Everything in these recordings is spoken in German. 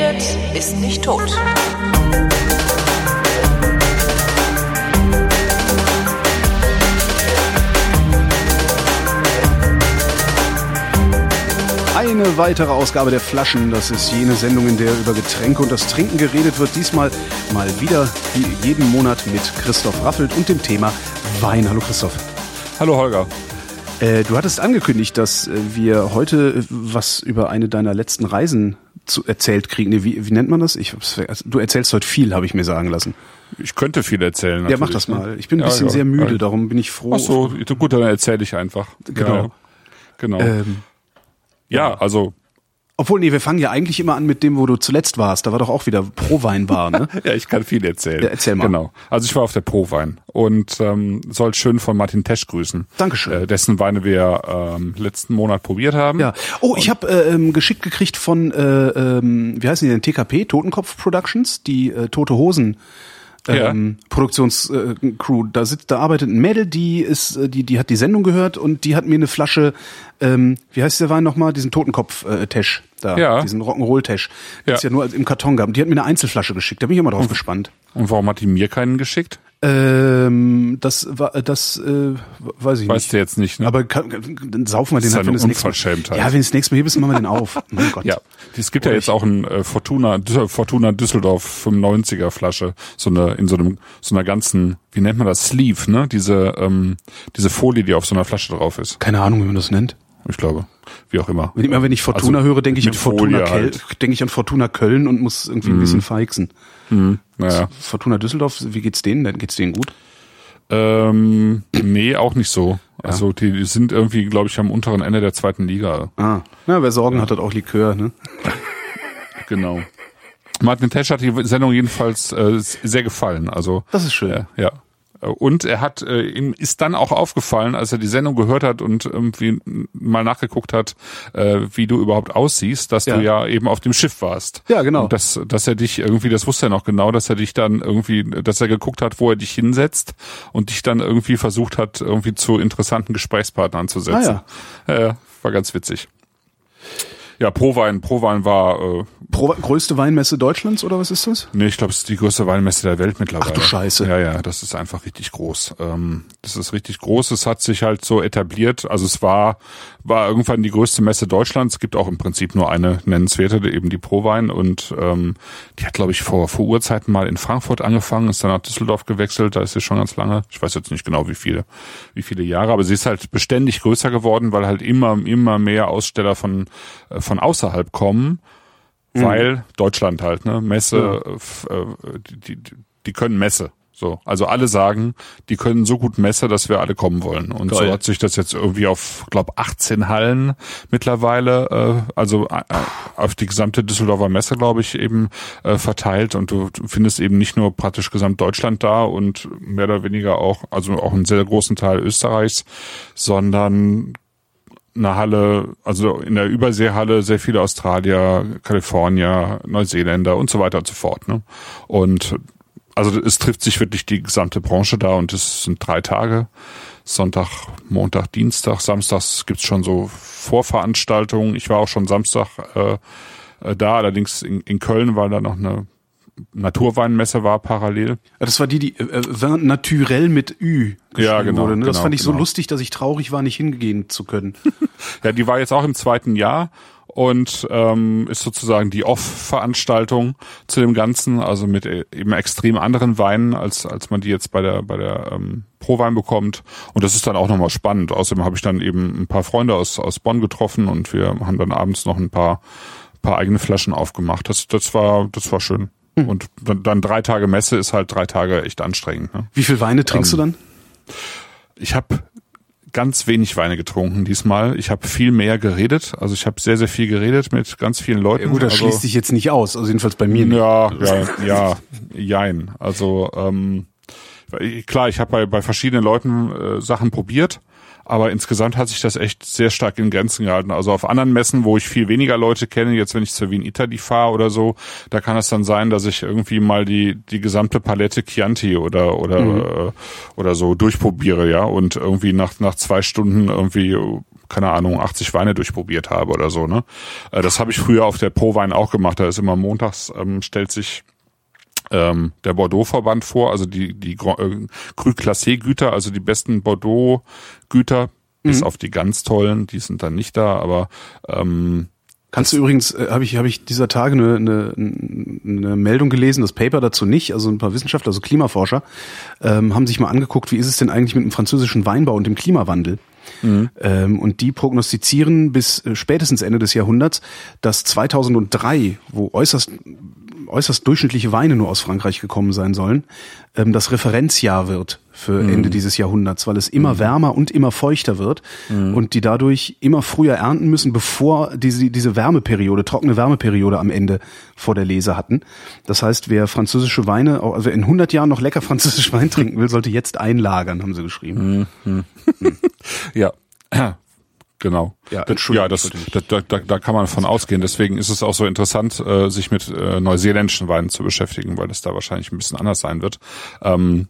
redet, ist nicht tot. Eine weitere Ausgabe der Flaschen. Das ist jene Sendung, in der über Getränke und das Trinken geredet wird. Diesmal mal wieder wie jeden Monat mit Christoph Raffelt und dem Thema Wein. Hallo Christoph. Hallo Holger. Äh, du hattest angekündigt, dass äh, wir heute äh, was über eine deiner letzten Reisen zu, erzählt kriegen. Nee, wie, wie nennt man das? Ich, also, du erzählst heute viel, habe ich mir sagen lassen. Ich könnte viel erzählen. Ja, mach das ne? mal. Ich bin ein bisschen ja, sehr müde, darum bin ich froh. Ach so, gut, dann erzähle ich einfach. Genau. Ja, genau. Ähm, ja, also obwohl, nee, wir fangen ja eigentlich immer an mit dem, wo du zuletzt warst. Da war doch auch wieder Pro-Wein-Bar, ne? ja, ich kann viel erzählen. Ja, erzähl mal. Genau. Also ich war auf der Pro-Wein und ähm, soll schön von Martin Tesch grüßen. Dankeschön. Äh, dessen Weine wir ähm, letzten Monat probiert haben. Ja. Oh, ich habe äh, ähm, geschickt gekriegt von, äh, ähm, wie heißen die denn, TKP, Totenkopf Productions, die äh, Tote Hosen ähm, ja. Produktionscrew. Da sitzt, da arbeitet ein Mädel, die ist, äh, die, die hat die Sendung gehört und die hat mir eine Flasche, ähm, wie heißt der Wein nochmal, diesen Totenkopf-Tesch äh, da, ja. diesen Rock'n'Roll-Tesch. Ja. Ist ja nur im Karton gehabt. Die hat mir eine Einzelflasche geschickt. Da bin ich immer drauf gespannt. Und warum hat die mir keinen geschickt? Ähm, das war das äh, weiß ich weißt nicht. Weißt du jetzt nicht, ne? Aber kann, dann saufen wir den halt, wenn es Mal. Ja, wenn es nächstes Mal hier bist, machen wir den auf. Mein Gott. Ja, es gibt ja jetzt auch ein äh, Fortuna Fortuna Düsseldorf 95er Flasche, so eine in so einem so einer ganzen, wie nennt man das Sleeve, ne? Diese ähm, diese Folie, die auf so einer Flasche drauf ist. Keine Ahnung, wie man das nennt. Ich glaube, wie auch immer. Wenn, immer wenn ich Fortuna also höre, denke ich an Fortuna halt. denke ich an Fortuna Köln und muss irgendwie mm. ein mhm. bisschen feixen. Mm. Naja. Fortuna Düsseldorf, wie geht's denen denn? Geht's denen gut? Ähm, nee, auch nicht so. Ja. Also die sind irgendwie, glaube ich, am unteren Ende der zweiten Liga. Ah, na, wer Sorgen ja. hat, hat auch Likör, ne? genau. Martin Tesch hat die Sendung jedenfalls äh, sehr gefallen. Also das ist schön. Äh, ja. Und er hat, äh, ihm ist dann auch aufgefallen, als er die Sendung gehört hat und irgendwie mal nachgeguckt hat, äh, wie du überhaupt aussiehst, dass ja. du ja eben auf dem Schiff warst. Ja, genau. Und dass, dass er dich irgendwie, das wusste er noch genau, dass er dich dann irgendwie, dass er geguckt hat, wo er dich hinsetzt und dich dann irgendwie versucht hat, irgendwie zu interessanten Gesprächspartnern zu setzen. Ah, ja. Äh, war ganz witzig. Ja, Prowein, Prowein war äh, größte Weinmesse Deutschlands oder was ist das? Nee, ich glaube, es ist die größte Weinmesse der Welt mittlerweile. Ach du Scheiße. Ja, ja, das ist einfach richtig groß. Ähm, das ist richtig groß. Es hat sich halt so etabliert. Also es war war irgendwann die größte Messe Deutschlands. Es gibt auch im Prinzip nur eine nennenswerte, eben die Prowein. Und ähm, die hat, glaube ich, vor vor Urzeiten mal in Frankfurt angefangen, ist dann nach Düsseldorf gewechselt. Da ist sie schon ganz lange. Ich weiß jetzt nicht genau, wie viele wie viele Jahre, aber sie ist halt beständig größer geworden, weil halt immer immer mehr Aussteller von äh, von außerhalb kommen mhm. weil Deutschland halt, ne, Messe, äh, die, die, die können Messe. So, also alle sagen, die können so gut Messe, dass wir alle kommen wollen. Und Geil. so hat sich das jetzt irgendwie auf, glaube 18 Hallen mittlerweile, äh, also äh, auf die gesamte Düsseldorfer Messe, glaube ich, eben äh, verteilt. Und du findest eben nicht nur praktisch gesamt Deutschland da und mehr oder weniger auch, also auch einen sehr großen Teil Österreichs, sondern eine Halle, also in der Überseehalle sehr viele Australier, Kalifornier, Neuseeländer und so weiter und so fort. Ne? Und also es trifft sich wirklich die gesamte Branche da und es sind drei Tage. Sonntag, Montag, Dienstag, Samstags gibt's schon so Vorveranstaltungen. Ich war auch schon Samstag äh, äh da, allerdings in, in Köln war da noch eine Naturweinmesse war parallel. Das war die, die äh, Vin naturell mit Ü ja, genau, wurde. Ne? Das genau, fand ich genau. so lustig, dass ich traurig war, nicht hingehen zu können. ja, die war jetzt auch im zweiten Jahr und ähm, ist sozusagen die Off-Veranstaltung zu dem Ganzen, also mit äh, eben extrem anderen Weinen, als als man die jetzt bei der bei der ähm, Pro-Wein bekommt. Und das ist dann auch nochmal spannend. Außerdem habe ich dann eben ein paar Freunde aus aus Bonn getroffen und wir haben dann abends noch ein paar paar eigene Flaschen aufgemacht. Das das war das war schön. Hm. Und dann, drei Tage Messe ist halt drei Tage echt anstrengend. Ne? Wie viel Weine trinkst ähm, du dann? Ich habe ganz wenig Weine getrunken diesmal. Ich habe viel mehr geredet. Also ich habe sehr, sehr viel geredet mit ganz vielen Leuten. Ja, gut, das also, schließt sich jetzt nicht aus. Also jedenfalls bei mir nicht. Ja, ja, ja, jein. Also ähm, klar, ich habe bei, bei verschiedenen Leuten äh, Sachen probiert aber insgesamt hat sich das echt sehr stark in Grenzen gehalten. Also auf anderen Messen, wo ich viel weniger Leute kenne, jetzt wenn ich zur Wien Italy fahre oder so, da kann es dann sein, dass ich irgendwie mal die die gesamte Palette Chianti oder oder mhm. äh, oder so durchprobiere, ja, und irgendwie nach nach zwei Stunden irgendwie keine Ahnung, 80 Weine durchprobiert habe oder so, ne? Äh, das habe ich früher auf der Pro-Wein auch gemacht. Da ist immer montags, ähm, stellt sich ähm, der Bordeaux-Verband vor, also die, die äh, Cru Classé-Güter, also die besten Bordeaux-Güter, mhm. bis auf die ganz tollen, die sind dann nicht da, aber ähm, Kannst du übrigens, äh, habe ich, hab ich dieser Tage eine, eine, eine Meldung gelesen, das Paper dazu nicht, also ein paar Wissenschaftler, also Klimaforscher, ähm, haben sich mal angeguckt, wie ist es denn eigentlich mit dem französischen Weinbau und dem Klimawandel. Mhm. Ähm, und die prognostizieren bis äh, spätestens Ende des Jahrhunderts, dass 2003, wo äußerst äußerst durchschnittliche Weine nur aus Frankreich gekommen sein sollen, ähm, das Referenzjahr wird für mhm. Ende dieses Jahrhunderts, weil es immer mhm. wärmer und immer feuchter wird mhm. und die dadurch immer früher ernten müssen, bevor diese, diese Wärmeperiode, trockene Wärmeperiode am Ende vor der Lese hatten. Das heißt, wer französische Weine, also in 100 Jahren noch lecker französisch Wein trinken will, sollte jetzt einlagern, haben sie geschrieben. Mhm. Mhm. ja. Genau. Ja, ja das, da, da, da, da kann man von ausgehen. Deswegen ist es auch so interessant, äh, sich mit äh, neuseeländischen Weinen zu beschäftigen, weil es da wahrscheinlich ein bisschen anders sein wird. Ähm,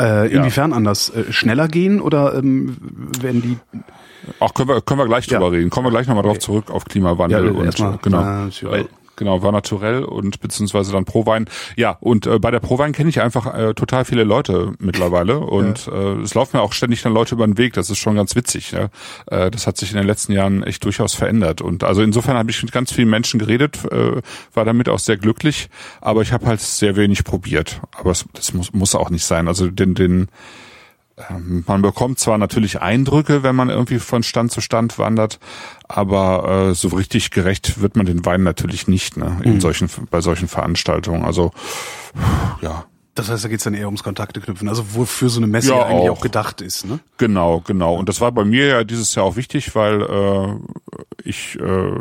äh, inwiefern ja. anders? Äh, schneller gehen oder ähm, werden die auch können wir können wir gleich drüber ja. reden. Kommen wir gleich nochmal okay. drauf zurück auf Klimawandel ja, und mal, genau. Äh, Genau, war naturell und beziehungsweise dann Prowein. Ja, und äh, bei der Prowein kenne ich einfach äh, total viele Leute mittlerweile und ja. äh, es laufen mir auch ständig dann Leute über den Weg. Das ist schon ganz witzig. Ja? Äh, das hat sich in den letzten Jahren echt durchaus verändert. Und also insofern habe ich mit ganz vielen Menschen geredet, äh, war damit auch sehr glücklich, aber ich habe halt sehr wenig probiert. Aber es, das muss, muss auch nicht sein. Also den, den ähm, man bekommt zwar natürlich Eindrücke, wenn man irgendwie von Stand zu Stand wandert, aber äh, so richtig gerecht wird man den Wein natürlich nicht, ne, in mhm. solchen, bei solchen Veranstaltungen. Also ja, das heißt, da geht's dann eher ums Kontakte knüpfen, also wofür so eine Messe ja, eigentlich auch. auch. gedacht ist, ne? Genau, genau. Und das war bei mir ja dieses Jahr auch wichtig, weil äh, ich äh,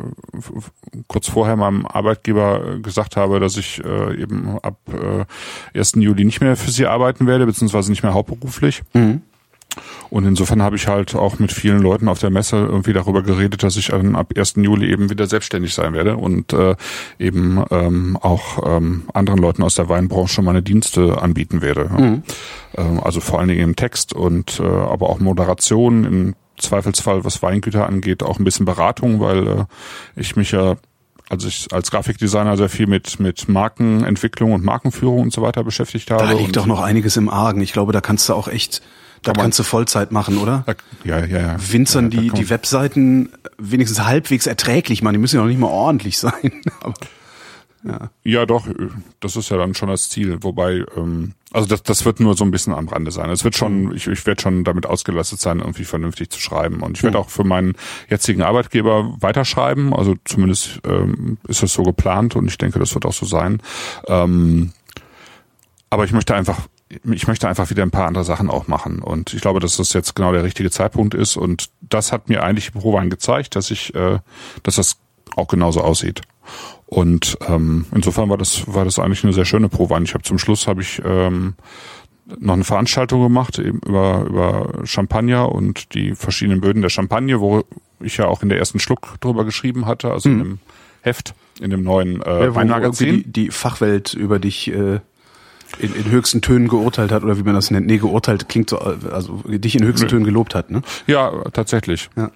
kurz vorher meinem Arbeitgeber gesagt habe, dass ich äh, eben ab äh, 1. Juli nicht mehr für sie arbeiten werde, beziehungsweise nicht mehr hauptberuflich. Mhm. Und insofern habe ich halt auch mit vielen Leuten auf der Messe irgendwie darüber geredet, dass ich dann ab 1. Juli eben wieder selbstständig sein werde und äh, eben ähm, auch ähm, anderen Leuten aus der Weinbranche meine Dienste anbieten werde. Mhm. Ähm, also vor allen Dingen im Text und äh, aber auch Moderation, im Zweifelsfall, was Weingüter angeht, auch ein bisschen Beratung, weil äh, ich mich ja also ich als Grafikdesigner sehr viel mit mit Markenentwicklung und Markenführung und so weiter beschäftigt habe. Da liegt doch noch einiges im Argen. Ich glaube, da kannst du auch echt da kannst du Vollzeit machen, oder? Ja, ja, ja. Winzern ja, die, die Webseiten wenigstens halbwegs erträglich machen. Die müssen ja noch nicht mal ordentlich sein. Aber, ja. ja, doch. Das ist ja dann schon das Ziel. Wobei, ähm, also das, das wird nur so ein bisschen am Rande sein. Es wird schon, mhm. ich, ich werde schon damit ausgelastet sein, irgendwie vernünftig zu schreiben. Und ich werde mhm. auch für meinen jetzigen Arbeitgeber weiterschreiben. Also zumindest ähm, ist das so geplant und ich denke, das wird auch so sein. Ähm, aber ich möchte einfach ich möchte einfach wieder ein paar andere Sachen auch machen. Und ich glaube, dass das jetzt genau der richtige Zeitpunkt ist. Und das hat mir eigentlich Prowein gezeigt, dass ich, äh, dass das auch genauso aussieht. Und ähm, insofern war das, war das eigentlich eine sehr schöne Prowein. Ich habe zum Schluss habe ich ähm, noch eine Veranstaltung gemacht eben über, über Champagner und die verschiedenen Böden der Champagne, wo ich ja auch in der ersten Schluck drüber geschrieben hatte, also mhm. in dem Heft, in dem neuen äh, ja, Weinmagazin. Die, die Fachwelt über dich äh, in, in höchsten Tönen geurteilt hat oder wie man das nennt. Nee, geurteilt klingt so, also dich in höchsten Tönen gelobt hat, ne? Ja, tatsächlich. Ja.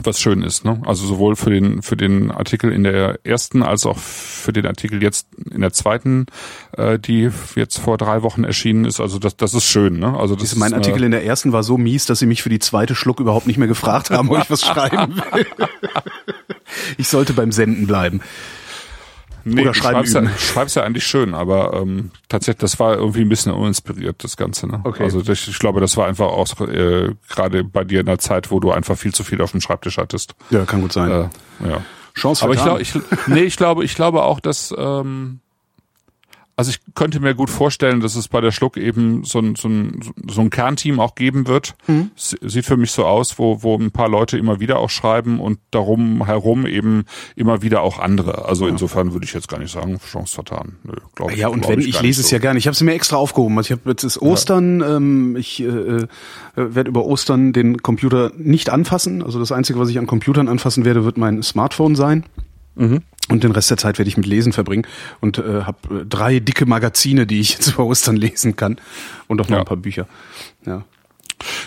Was schön ist, ne? Also sowohl für den für den Artikel in der ersten als auch für den Artikel jetzt in der zweiten, äh, die jetzt vor drei Wochen erschienen ist. Also das das ist schön, ne? Also das ist mein Artikel in der ersten war so mies, dass sie mich für die zweite Schluck überhaupt nicht mehr gefragt haben, ob ich was schreiben will. ich sollte beim Senden bleiben. Nee, Oder schreiben schreib's, üben. Ja, schreib's ja eigentlich schön, aber ähm, tatsächlich, das war irgendwie ein bisschen uninspiriert, das Ganze. Ne? Okay. Also das, ich glaube, das war einfach auch äh, gerade bei dir in der Zeit, wo du einfach viel zu viel auf dem Schreibtisch hattest. Ja, kann gut sein. Äh, ja. Chance Aber ich glaube, ich, nee, ich glaube, ich glaube auch, dass ähm, also ich könnte mir gut vorstellen, dass es bei der Schluck eben so ein, so ein, so ein Kernteam auch geben wird. Mhm. Sieht für mich so aus, wo, wo ein paar Leute immer wieder auch schreiben und darum herum eben immer wieder auch andere. Also ja. insofern würde ich jetzt gar nicht sagen, Chance vertan. Nö, glaub, ja, und wenn, ich, ich lese so. es ja gerne. Ich habe es mir extra aufgehoben. Also ich habe jetzt ist Ostern, ja. ähm, ich äh, äh, werde über Ostern den Computer nicht anfassen. Also das Einzige, was ich an Computern anfassen werde, wird mein Smartphone sein. Mhm. Und den Rest der Zeit werde ich mit Lesen verbringen und äh, habe äh, drei dicke Magazine, die ich jetzt über Ostern lesen kann und auch noch ja. ein paar Bücher. Ja.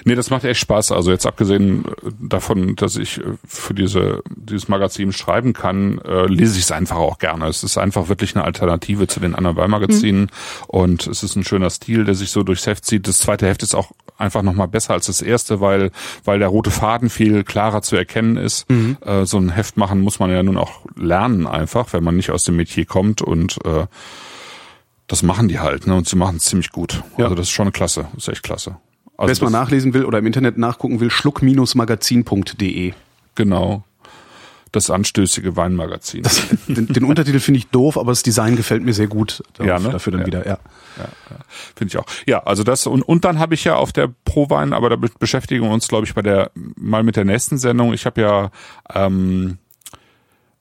Nee, das macht echt Spaß. Also jetzt abgesehen äh, davon, dass ich äh, für diese, dieses Magazin schreiben kann, äh, lese ich es einfach auch gerne. Es ist einfach wirklich eine Alternative zu den anderen Wahlmagazinen mhm. und es ist ein schöner Stil, der sich so durchs Heft zieht. Das zweite Heft ist auch einfach nochmal besser als das erste, weil, weil der rote Faden viel klarer zu erkennen ist. Mhm. Äh, so ein Heft machen muss man ja nun auch lernen einfach, wenn man nicht aus dem Metier kommt und äh, das machen die halt, ne? Und sie machen es ziemlich gut. Ja. Also das ist schon klasse, das ist echt klasse. Also Wer es mal nachlesen will oder im Internet nachgucken will, schluck-magazin.de. Genau. Das anstößige Weinmagazin. Das, den, den, Untertitel finde ich doof, aber das Design gefällt mir sehr gut. ja, ne? Dafür dann ja. wieder, ja. ja, ja. Finde ich auch. Ja, also das und, und dann habe ich ja auf der Pro-Wein, aber damit beschäftigen wir uns, glaube ich, bei der mal mit der nächsten Sendung. Ich habe ja ähm,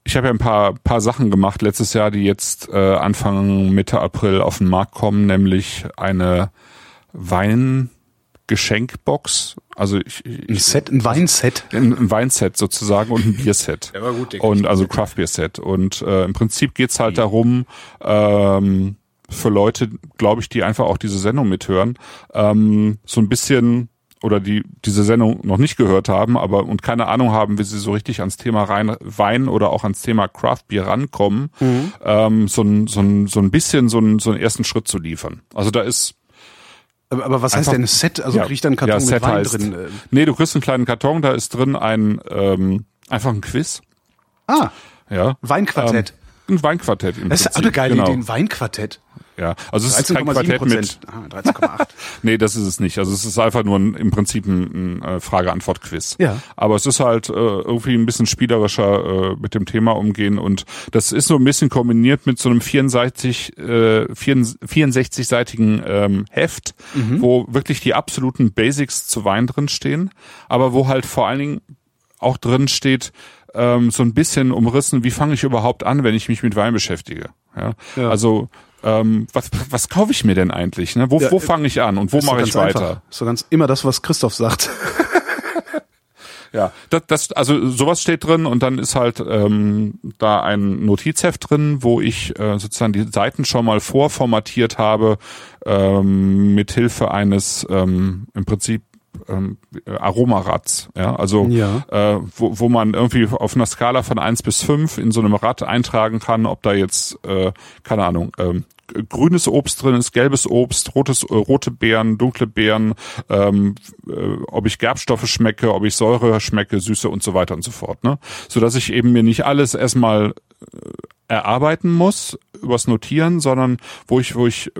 ich habe ja ein paar paar Sachen gemacht letztes Jahr, die jetzt äh, Anfang Mitte April auf den Markt kommen, nämlich eine Wein Geschenkbox. Also ich, ich, ein Set, ein Weinset. Ein, ein Weinset sozusagen und ein Bierset. Ja, war gut, und also Craft Beer Set. Und äh, im Prinzip geht's halt darum, ähm, für Leute, glaube ich, die einfach auch diese Sendung mithören, ähm, so ein bisschen oder die diese Sendung noch nicht gehört haben, aber und keine Ahnung haben, wie sie so richtig ans Thema rein, Wein oder auch ans Thema Craft Beer rankommen, mhm. ähm, so ein so ein so ein bisschen so ein so einen ersten Schritt zu liefern. Also da ist aber, aber was heißt denn Set? Also ja, krieg ich dann einen Karton ja, mit Wein heißt, drin? Nee, du kriegst einen kleinen Karton, da ist drin ein ähm, einfach ein Quiz. Ah. Ja. Weinquartett. Ähm, ein Weinquartett im Das ist eine geile genau. Idee, ein Weinquartett. Ja, also es ist kein Quartett mit. Ah, 13,8. nee, das ist es nicht. Also es ist einfach nur ein, im Prinzip ein, ein äh, Frage-Antwort-Quiz. Ja. Aber es ist halt äh, irgendwie ein bisschen spielerischer äh, mit dem Thema umgehen und das ist so ein bisschen kombiniert mit so einem 64, äh, 64-seitigen ähm, Heft, mhm. wo wirklich die absoluten Basics zu Wein drin stehen, aber wo halt vor allen Dingen auch drin steht, ähm, so ein bisschen umrissen, wie fange ich überhaupt an, wenn ich mich mit Wein beschäftige. Ja? ja. Also ähm, was, was kaufe ich mir denn eigentlich? Ne? Wo, ja, wo fange ich an und wo mache ich weiter? Einfach. Ist so ganz immer das, was Christoph sagt. ja, das, das, also sowas steht drin und dann ist halt ähm, da ein Notizheft drin, wo ich äh, sozusagen die Seiten schon mal vorformatiert habe ähm, mit Hilfe eines ähm, im Prinzip ähm, Aromaratz, ja, also ja. Äh, wo, wo man irgendwie auf einer Skala von eins bis fünf in so einem Rad eintragen kann, ob da jetzt, äh, keine Ahnung, ähm, grünes Obst drin ist, gelbes Obst, rotes, äh, rote Beeren, dunkle Beeren, ähm, äh, ob ich Gerbstoffe schmecke, ob ich Säure schmecke, Süße und so weiter und so fort, ne? So dass ich eben mir nicht alles erstmal äh, erarbeiten muss übers Notieren, sondern wo ich, wo ich,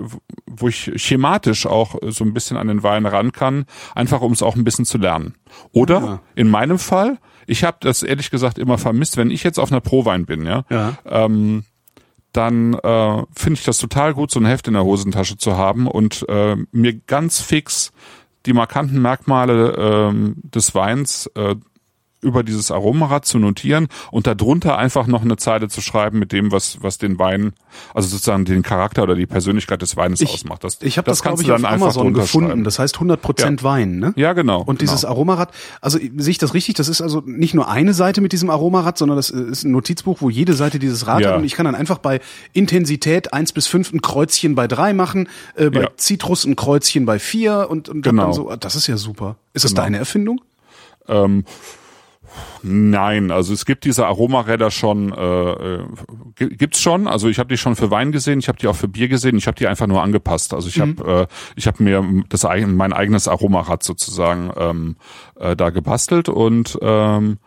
wo ich schematisch auch so ein bisschen an den Wein ran kann, einfach um es auch ein bisschen zu lernen. Oder ja. in meinem Fall, ich habe das ehrlich gesagt immer vermisst, wenn ich jetzt auf einer Prowein bin, ja, ja. Ähm, dann äh, finde ich das total gut, so ein Heft in der Hosentasche zu haben und äh, mir ganz fix die markanten Merkmale ähm, des Weins äh, über dieses Aromarad zu notieren und darunter einfach noch eine Zeile zu schreiben mit dem, was, was den Wein, also sozusagen den Charakter oder die Persönlichkeit des Weines ich, ausmacht. Das, ich habe das, das kannst ich, du dann auf Amazon gefunden. Das heißt 100 Prozent ja. Wein, ne? Ja, genau. Und dieses genau. Aromarad, also sehe ich das richtig? Das ist also nicht nur eine Seite mit diesem Aromarad, sondern das ist ein Notizbuch, wo jede Seite dieses Rad ja. hat und ich kann dann einfach bei Intensität eins bis fünf ein Kreuzchen bei drei machen, äh, bei ja. Zitrus ein Kreuzchen bei vier und, und genau. dann so, das ist ja super. Ist das genau. deine Erfindung? Ähm, Nein, also es gibt diese Aromaräder schon, äh, äh gibt's schon. Also ich habe die schon für Wein gesehen, ich habe die auch für Bier gesehen, ich habe die einfach nur angepasst. Also ich mhm. habe äh, ich habe mir das mein eigenes Aromarad sozusagen ähm, äh, da gebastelt und ähm,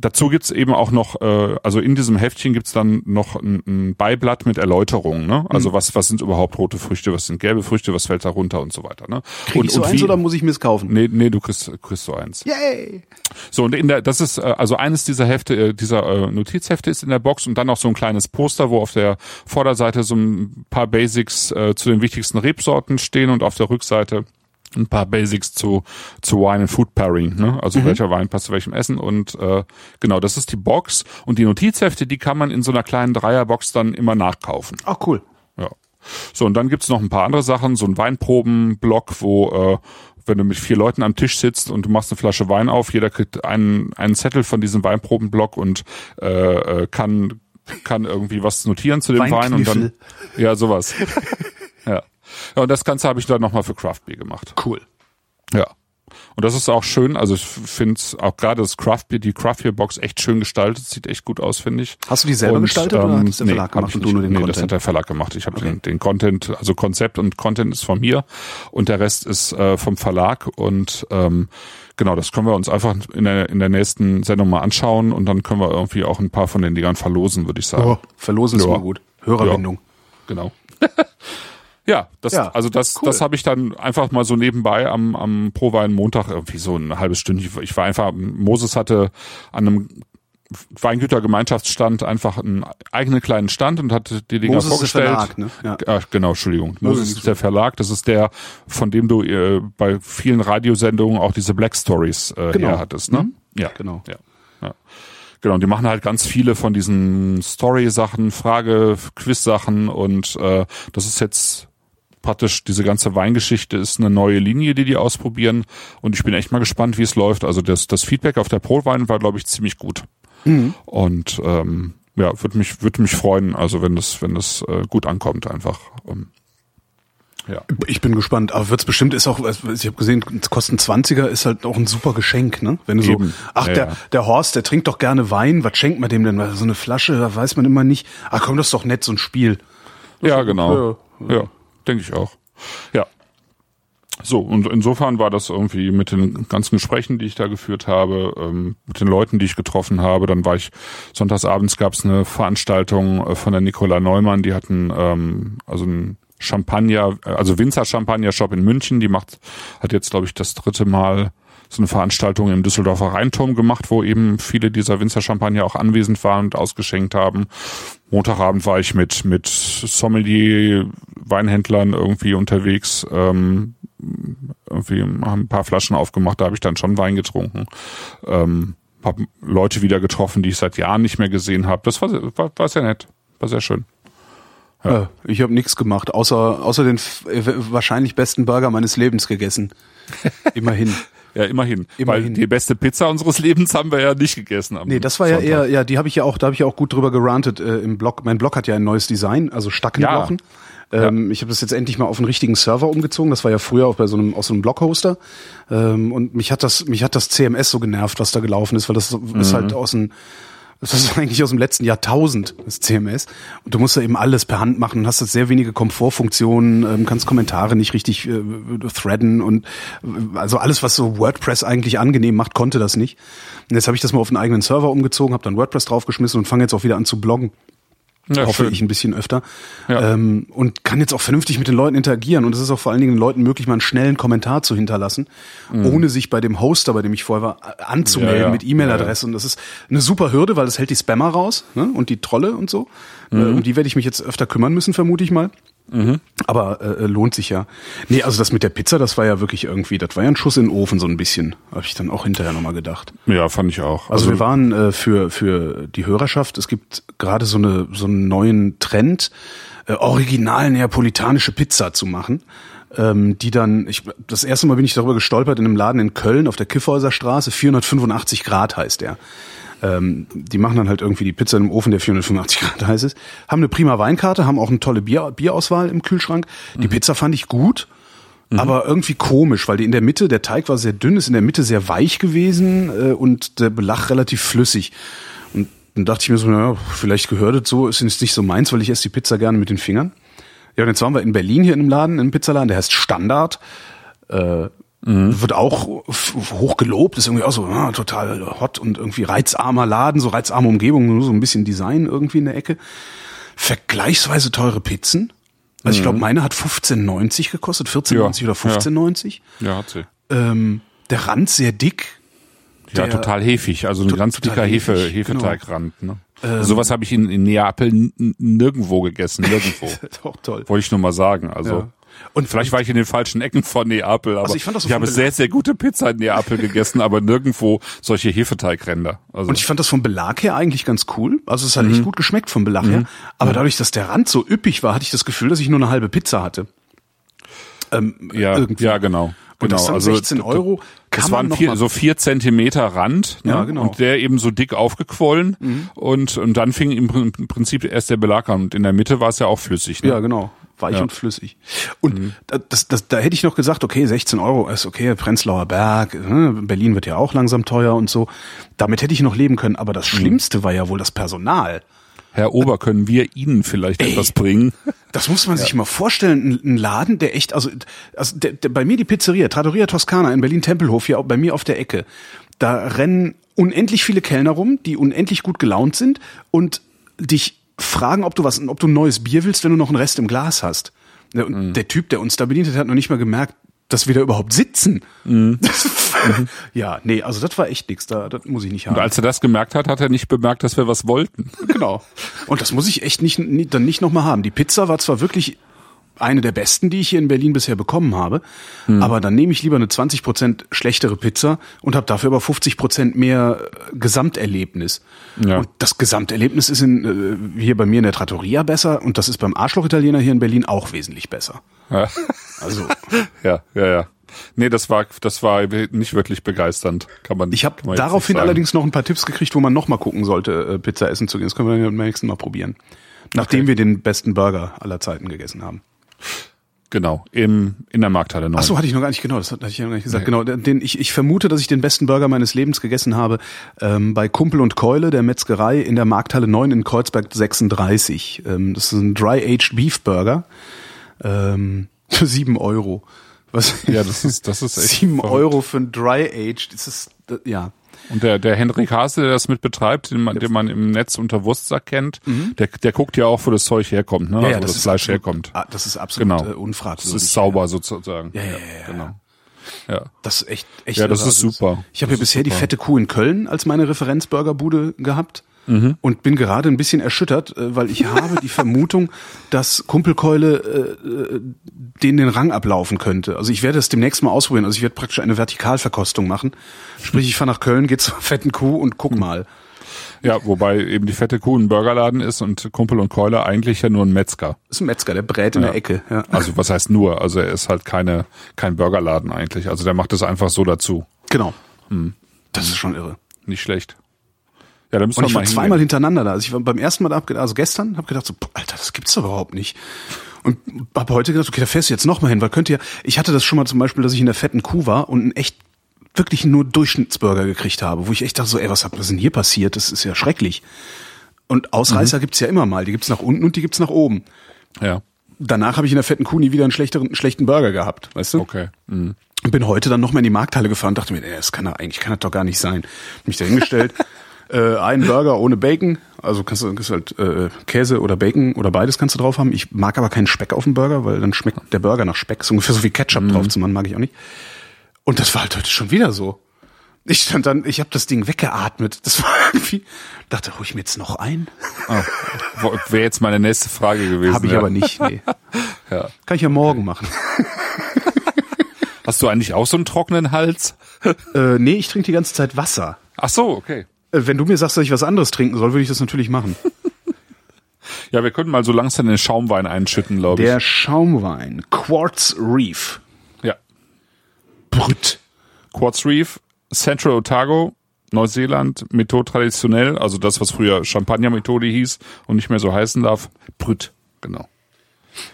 Dazu gibt's eben auch noch, äh, also in diesem Heftchen gibt's dann noch ein, ein Beiblatt mit Erläuterungen. Ne? Also Mhm. was was sind überhaupt rote Früchte, was sind gelbe Früchte, was fällt da runter und so weiter. Ne? Krieg und, ich so und eins wie- oder muss ich mir's kaufen? Nee, nee, du kriegst, kriegst so eins. Yay! So, und in der, das ist, äh, also eines dieser Hefte, äh, dieser äh, Notizhefte ist in der Box und dann noch so ein kleines Poster, wo auf der Vorderseite so ein paar Basics äh, zu den wichtigsten Rebsorten stehen und auf der Rückseite ein paar Basics zu, zu Wine and Food Pairing, ne? Also welcher Wein passt zu welchem Essen und äh, genau, das ist die Box und die Notizhefte, die kann man in so einer kleinen Dreierbox dann immer nachkaufen. Ach cool. Ja. So, und dann gibt's noch ein paar andere Sachen, so ein Weinprobenblock, wo, äh, wenn du mit vier Leuten am Tisch sitzt und du machst eine Flasche Wein auf, jeder kriegt einen, einen Zettel von diesem Weinprobenblock und äh, äh, kann, kann irgendwie was notieren zu dem Wein und dann. Ja, sowas. ja. ja. Und das Ganze habe ich dann nochmal für Craft Beer gemacht. Cool. Ja. Und das ist auch schön, also ich finde auch gerade das Craft Beer, die Craft Beer Box echt schön gestaltet, sieht echt gut aus, finde ich. Hast du die selber Und, gestaltet oder ähm, hat das der nee, Verlag gemacht und du nur den nee, das Content? hat der Verlag gemacht. Ich habe den, den Content, also Konzept und Content ist von mir und der Rest ist äh, vom Verlag und ähm, genau, das können wir uns einfach in der, in der nächsten Sendung mal anschauen und dann können wir irgendwie auch ein paar von den Dingern verlosen, würde ich sagen. Oh, verlosen ist Ja. immer gut. Hörerbindung. Genau. ja, das, Ja, also das, cool. das habe ich dann einfach mal so nebenbei am, am Prowein Montag irgendwie so ein halbes Stündchen. Ich war einfach, Moses hatte an einem Weingütergemeinschaftsstand einfach einen eigenen kleinen Stand und hatte die Dinger Moses ist der vorgestellt. Verlag, ne? Ja. Ah, genau, Entschuldigung. Moses Moses ist der Verlag. Das ist der, von dem du äh, bei vielen Radiosendungen auch diese Black Stories äh, Genau. her hattest, ne? Ja, Genau. Ja, ja. Genau, und die machen halt ganz viele von diesen Story-Sachen, Frage, Quiz-Sachen und äh, das ist jetzt praktisch, diese ganze Weingeschichte ist eine neue Linie, die die ausprobieren und ich bin echt mal gespannt, wie es läuft. Also das, das Feedback auf der Pro-Wein war, glaube ich, ziemlich gut. Und ähm, ja, würde mich, würde mich freuen, also wenn das, wenn das äh, gut ankommt einfach. Ähm, ja. Ich bin gespannt, aber wird's bestimmt ist auch, also ich habe gesehen, kosten 20er ist halt auch ein super Geschenk, ne? Wenn du Eben. so, ach, Ja, der, der Horst, der trinkt doch gerne Wein, was schenkt man dem denn? So eine Flasche, da weiß man immer nicht. Ach komm, das ist doch nett, so ein Spiel. Ja, genau. Ja. Ja, denke ich auch. Ja. So, und insofern war das irgendwie mit den ganzen Gesprächen, die ich da geführt habe, ähm, mit den Leuten, die ich getroffen habe. Dann war ich, sonntagsabends gab es eine Veranstaltung äh, von der Nicola Neumann, die hatten ähm, also ein Champagner, äh, also Winzer Champagner Shop in München, die macht, hat jetzt, glaube ich, das dritte Mal so eine Veranstaltung im Düsseldorfer Rheinturm gemacht, wo eben viele dieser Winzer Champagner auch anwesend waren und ausgeschenkt haben. Montagabend war ich mit, mit Sommelier, Weinhändlern irgendwie unterwegs, ähm, irgendwie haben ein paar Flaschen aufgemacht, da habe ich dann schon Wein getrunken. Ähm, hab Leute wieder getroffen, die ich seit Jahren nicht mehr gesehen habe. Das war, war, war sehr nett, war sehr schön. Ja. Ich habe nichts gemacht, außer, außer den äh, wahrscheinlich besten Burger meines Lebens gegessen. Immerhin. Ja, immerhin. Immerhin. Weil die beste Pizza unseres Lebens haben wir ja nicht gegessen. Am Nee, das war ja Sonntag. eher, ja, die habe ich ja auch, da habe ich ja auch gut drüber gerantet äh, im Blog. Mein Blog hat ja ein neues Design, also Stackenblochen. Ähm, Ich habe das jetzt endlich mal auf einen richtigen Server umgezogen. Das war ja früher auch bei so einem aus so einem Bloghoster. Ähm, und mich hat das, mich hat das CMS so genervt, was da gelaufen ist, weil das ist halt aus dem das ist eigentlich aus dem letzten Jahrtausend, das CMS. Und du musst da eben alles per Hand machen, hast jetzt sehr wenige Komfortfunktionen, ähm, kannst Kommentare nicht richtig äh, threaden und äh, also alles, was so WordPress eigentlich angenehm macht, konnte das nicht. Und jetzt habe ich das mal auf einen eigenen Server umgezogen, habe dann WordPress draufgeschmissen und fange jetzt auch wieder an zu bloggen. Ja, hoffe schön. ich ein bisschen öfter. Ja. Ähm, und kann jetzt auch vernünftig mit den Leuten interagieren. Und es ist auch vor allen Dingen den Leuten möglich, mal einen schnellen Kommentar zu hinterlassen, ohne sich bei dem Hoster, bei dem ich vorher war, anzumelden Mhm. Ja, ja. mit E-Mail-Adresse. Und das ist eine super Hürde, weil das hält die Spammer raus ne? und die Trolle und so. Äh, Mhm. um die werde ich mich jetzt öfter kümmern müssen, vermute ich mal. Aber äh, lohnt sich ja. Nee, also das mit der Pizza, das war ja wirklich irgendwie, das war ja ein Schuss in den Ofen so ein bisschen. Habe ich dann auch hinterher nochmal gedacht. Ja, fand ich auch. Also, wir waren äh, für für die Hörerschaft. Es gibt gerade so eine so einen neuen Trend, äh, original neapolitanische Pizza zu machen, ähm, die dann. Ich, das erste Mal bin ich darüber gestolpert in einem Laden in Köln auf der Kiffhäuser Straße. 485 Grad heißt der. Ähm, die machen dann halt irgendwie die Pizza im Ofen, der 485 Grad heiß ist. Haben eine prima Weinkarte, haben auch eine tolle Bier, Bierauswahl im Kühlschrank. Die Pizza fand ich gut. Aber irgendwie komisch, weil die in der Mitte, der Teig war sehr dünn, ist in der Mitte sehr weich gewesen äh, und der Belach relativ flüssig. Und dann dachte ich mir so, naja, vielleicht gehört es so, ist jetzt nicht so meins, weil ich esse die Pizza gerne mit den Fingern. Ja, und jetzt waren wir in Berlin hier in einem Laden, in einem Pizzaladen, der heißt Standard. Äh, Mhm. Wird auch hoch gelobt, ist irgendwie auch so ah, total hot und irgendwie reizarmer Laden, so reizarme Umgebung, nur so ein bisschen Design irgendwie in der Ecke. Vergleichsweise teure Pizzen. Also ich glaube, meine hat 15,90 gekostet, 14,90 Ja, oder 15,90. Ja, hat sie. Ähm, der Rand sehr dick. Ja, Der- total hefig, also ein To- ganz dicker Hefe, hefig, Hefeteigrand. Ne? Sowas habe ich in, in Neapel nirgendwo gegessen, nirgendwo. Auch toll. Wollte ich nur mal sagen. Also Ja. Und vielleicht war ich in den falschen Ecken von Neapel, aber Also ich ich, fand das so habe von- sehr, sehr gute Pizza in Neapel gegessen, aber nirgendwo solche Hefeteigränder. Also Und ich fand das vom Belag her eigentlich ganz cool. Also es hat Mhm. echt gut geschmeckt vom Belag her. Aber dadurch, dass der Rand so üppig war, hatte ich das Gefühl, dass ich nur eine halbe Pizza hatte. Ähm, ja, irgendwie. ja, genau. Und genau. das dann 16 Euro. Kann Das waren vier, so vier Zentimeter Rand ne? Ja, genau. und der eben so dick aufgequollen und, und dann fing im Prinzip erst der Belag an und in der Mitte war es ja auch flüssig. Ne? Ja, genau. Weich Ja. und flüssig. Und Mhm. da- das, das, da hätte ich noch gesagt, okay, 16 Euro ist okay, Prenzlauer Berg, ne, Berlin wird ja auch langsam teuer und so. Damit hätte ich noch leben können. Aber Mhm. das Schlimmste war ja wohl das Personal. Herr Ober, können wir Ihnen vielleicht etwas bringen? Das muss man sich mal vorstellen. Ein, Laden, der echt, also, also der, der, bei mir die Pizzeria, Trattoria Toscana in Berlin-Tempelhof, hier auch bei mir auf der Ecke, da rennen unendlich viele Kellner rum, die unendlich gut gelaunt sind und dich fragen, ob du was, ob du ein neues Bier willst, wenn du noch einen Rest im Glas hast. Der, und der Typ, der uns da bedient hat, hat noch nicht mal gemerkt, dass wir da überhaupt sitzen. ja, nee, also das war echt nix, da, das muss ich nicht haben. Und als er das gemerkt hat, hat er nicht bemerkt, dass wir was wollten. Genau. Und das muss ich echt nicht, dann nicht nochmal haben. Die Pizza war zwar wirklich eine der besten, die ich hier in Berlin bisher bekommen habe, Hm. aber dann nehme ich lieber eine 20% schlechtere Pizza und habe dafür aber 50% mehr äh, Gesamterlebnis. Ja. Und das Gesamterlebnis ist in, äh, hier bei mir in der Trattoria besser und das ist beim Arschloch-Italiener hier in Berlin auch wesentlich besser. Ja, Also ja, ja. ja. Nee, das war, das war nicht wirklich begeisternd. Kann man ich habe daraufhin allerdings noch ein paar Tipps gekriegt, wo man noch mal gucken sollte, äh, Pizza essen zu gehen. Das können wir beim nächsten Mal probieren. Nachdem wir den besten Burger aller Zeiten gegessen haben. Genau, im, in der Markthalle 9. Ach so, hatte ich noch gar nicht genau, das hatte ich ja noch gar nicht gesagt. Genau, den ich, ich vermute, dass ich den besten Burger meines Lebens gegessen habe ähm, bei Kumpel und Keule, der Metzgerei in der Markthalle 9 in Kreuzberg 36. Ähm, das ist ein Dry-Aged Beef Burger ähm, für sieben Euro. Was? Ja, das ist, das ist echt. sieben verrückt. Euro für ein Dry-Aged. Das ist ja. Und der, der Henrik Hase, der das mit betreibt, den man, den man im Netz unter Wurstsack kennt, der, der guckt ja auch, wo das Zeug herkommt, ne? also wo das, Fleisch absolut, herkommt. Das ist absolut Genau. äh, Das unfragwürdig. ist sauber sozusagen. Ja, ja, ja, ja. Genau. Ja. Das ist echt, echt. Ja, das ist Also super. Ich habe ja Das bisher die super. fette Kuh in Köln als meine Referenzburgerbude gehabt Mhm. und bin gerade ein bisschen erschüttert, äh, weil ich habe die Vermutung, dass Kumpelkeule äh, äh, den den Rang ablaufen könnte. Also ich werde das demnächst mal ausprobieren. Also ich werde praktisch eine Vertikalverkostung machen. Sprich, ich fahre nach Köln, gehe zur fetten Kuh und Mhm. guck mal. ja, wobei eben die fette Kuh ein Burgerladen ist und Kumpel und Keule eigentlich ja nur ein Metzger. Ist ein Metzger, der brät in Ja. der Ecke. Ja. Also was heißt nur? Also er ist halt keine, kein Burgerladen eigentlich. Also der macht das einfach so dazu. Genau. Mhm. Das ist schon irre. Nicht schlecht. Ja, da müssen Und ich war hingehen. zweimal hintereinander da. Also ich war beim ersten Mal da, also gestern, habe gedacht so, boah, Alter, das gibt's doch überhaupt nicht. Und habe heute gedacht, okay, da fährst du jetzt noch mal hin, weil könnte ja, ich hatte das schon mal zum Beispiel, dass ich in der fetten Kuh war und einen echt wirklich nur Durchschnittsburger gekriegt habe, wo ich echt dachte so, ey, was was ist denn hier passiert? Das ist ja schrecklich. Und Ausreißer gibt's ja immer mal. Die gibt's nach unten und die gibt's nach oben. Ja, Danach habe ich in der fetten Kuh nie wieder einen schlechteren, schlechten Burger gehabt, weißt du? okay. Mhm. Und bin heute dann nochmal in die Markthalle gefahren und dachte mir, ey, das kann doch eigentlich, kann das doch gar nicht sein. Hab mich da hingestellt, äh, einen Burger ohne Bacon, also kannst du, kannst halt äh, Käse oder Bacon oder beides kannst du drauf haben. Ich mag aber keinen Speck auf dem Burger, weil dann schmeckt der Burger nach Speck. So ungefähr so wie Ketchup drauf zu machen, mag ich auch nicht. Und das war halt heute schon wieder so. Ich stand dann, ich habe das Ding weggeatmet. Das war irgendwie, dachte, hol ich mir jetzt noch ein? Ah, Wäre jetzt meine nächste Frage gewesen. Habe ich ja. aber nicht. Nee. Ja. Kann ich ja morgen machen. Hast du eigentlich auch so einen trockenen Hals? Äh, nee, ich trinke die ganze Zeit Wasser. Ach so, okay. Äh, Wenn du mir sagst, dass ich was anderes trinken soll, würde ich das natürlich machen. Ja, wir können mal so langsam den Schaumwein einschütten, glaube ich. Der Schaumwein Quartz Reef Ja. Brüt. Quartz Reef, Central Otago, Neuseeland, Methode traditionell, also das, was früher Champagner-Methode hieß und nicht mehr so heißen darf. Brüt, genau.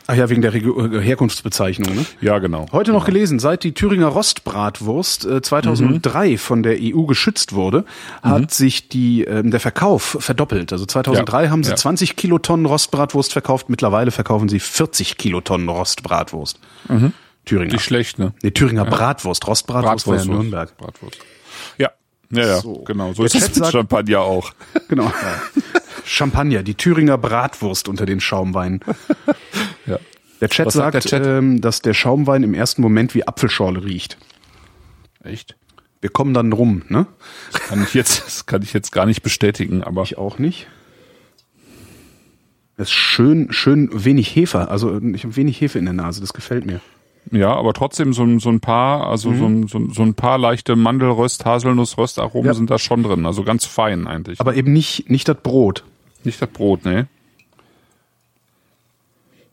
Ach ja, wegen der Regio äh, Herkunftsbezeichnung. Ne? Ja, genau. Heute noch gelesen, seit die Thüringer Rostbratwurst äh, 2003 von der EU geschützt wurde, hat sich die, ähm, der Verkauf verdoppelt. Also 2003 Ja, haben sie ja. 20 Kilotonnen Rostbratwurst verkauft, mittlerweile verkaufen sie 40 Kilotonnen Rostbratwurst. Thüringer. Nicht schlecht, ne? Nee, Thüringer Bratwurst. Rostbratwurst war ja Bratwurst. Nürnberg. Bratwurst. Ja, ja, ja, So. genau. So Der ist es Chat mit sagt- Champagner auch. Genau. Champagner, die Thüringer Bratwurst unter den Schaumweinen. Ja. Der Chat Was sagt sagt, der Chat? Ähm, dass der Schaumwein im ersten Moment wie Apfelschorle riecht. Echt? Wir kommen dann rum, ne? Kann ich jetzt, das kann ich jetzt gar nicht bestätigen, aber Ich auch nicht. Das ist schön, schön wenig Hefe. Also ich habe wenig Hefe in der Nase. Das gefällt mir. ja, aber trotzdem so, ein- so ein paar, also so, ein, so, ein- so ein paar leichte Mandelröst, Haselnussröstaromen Ja. sind da schon drin. Also ganz fein eigentlich. Aber eben nicht, nicht das Brot. Nicht das Brot, ne?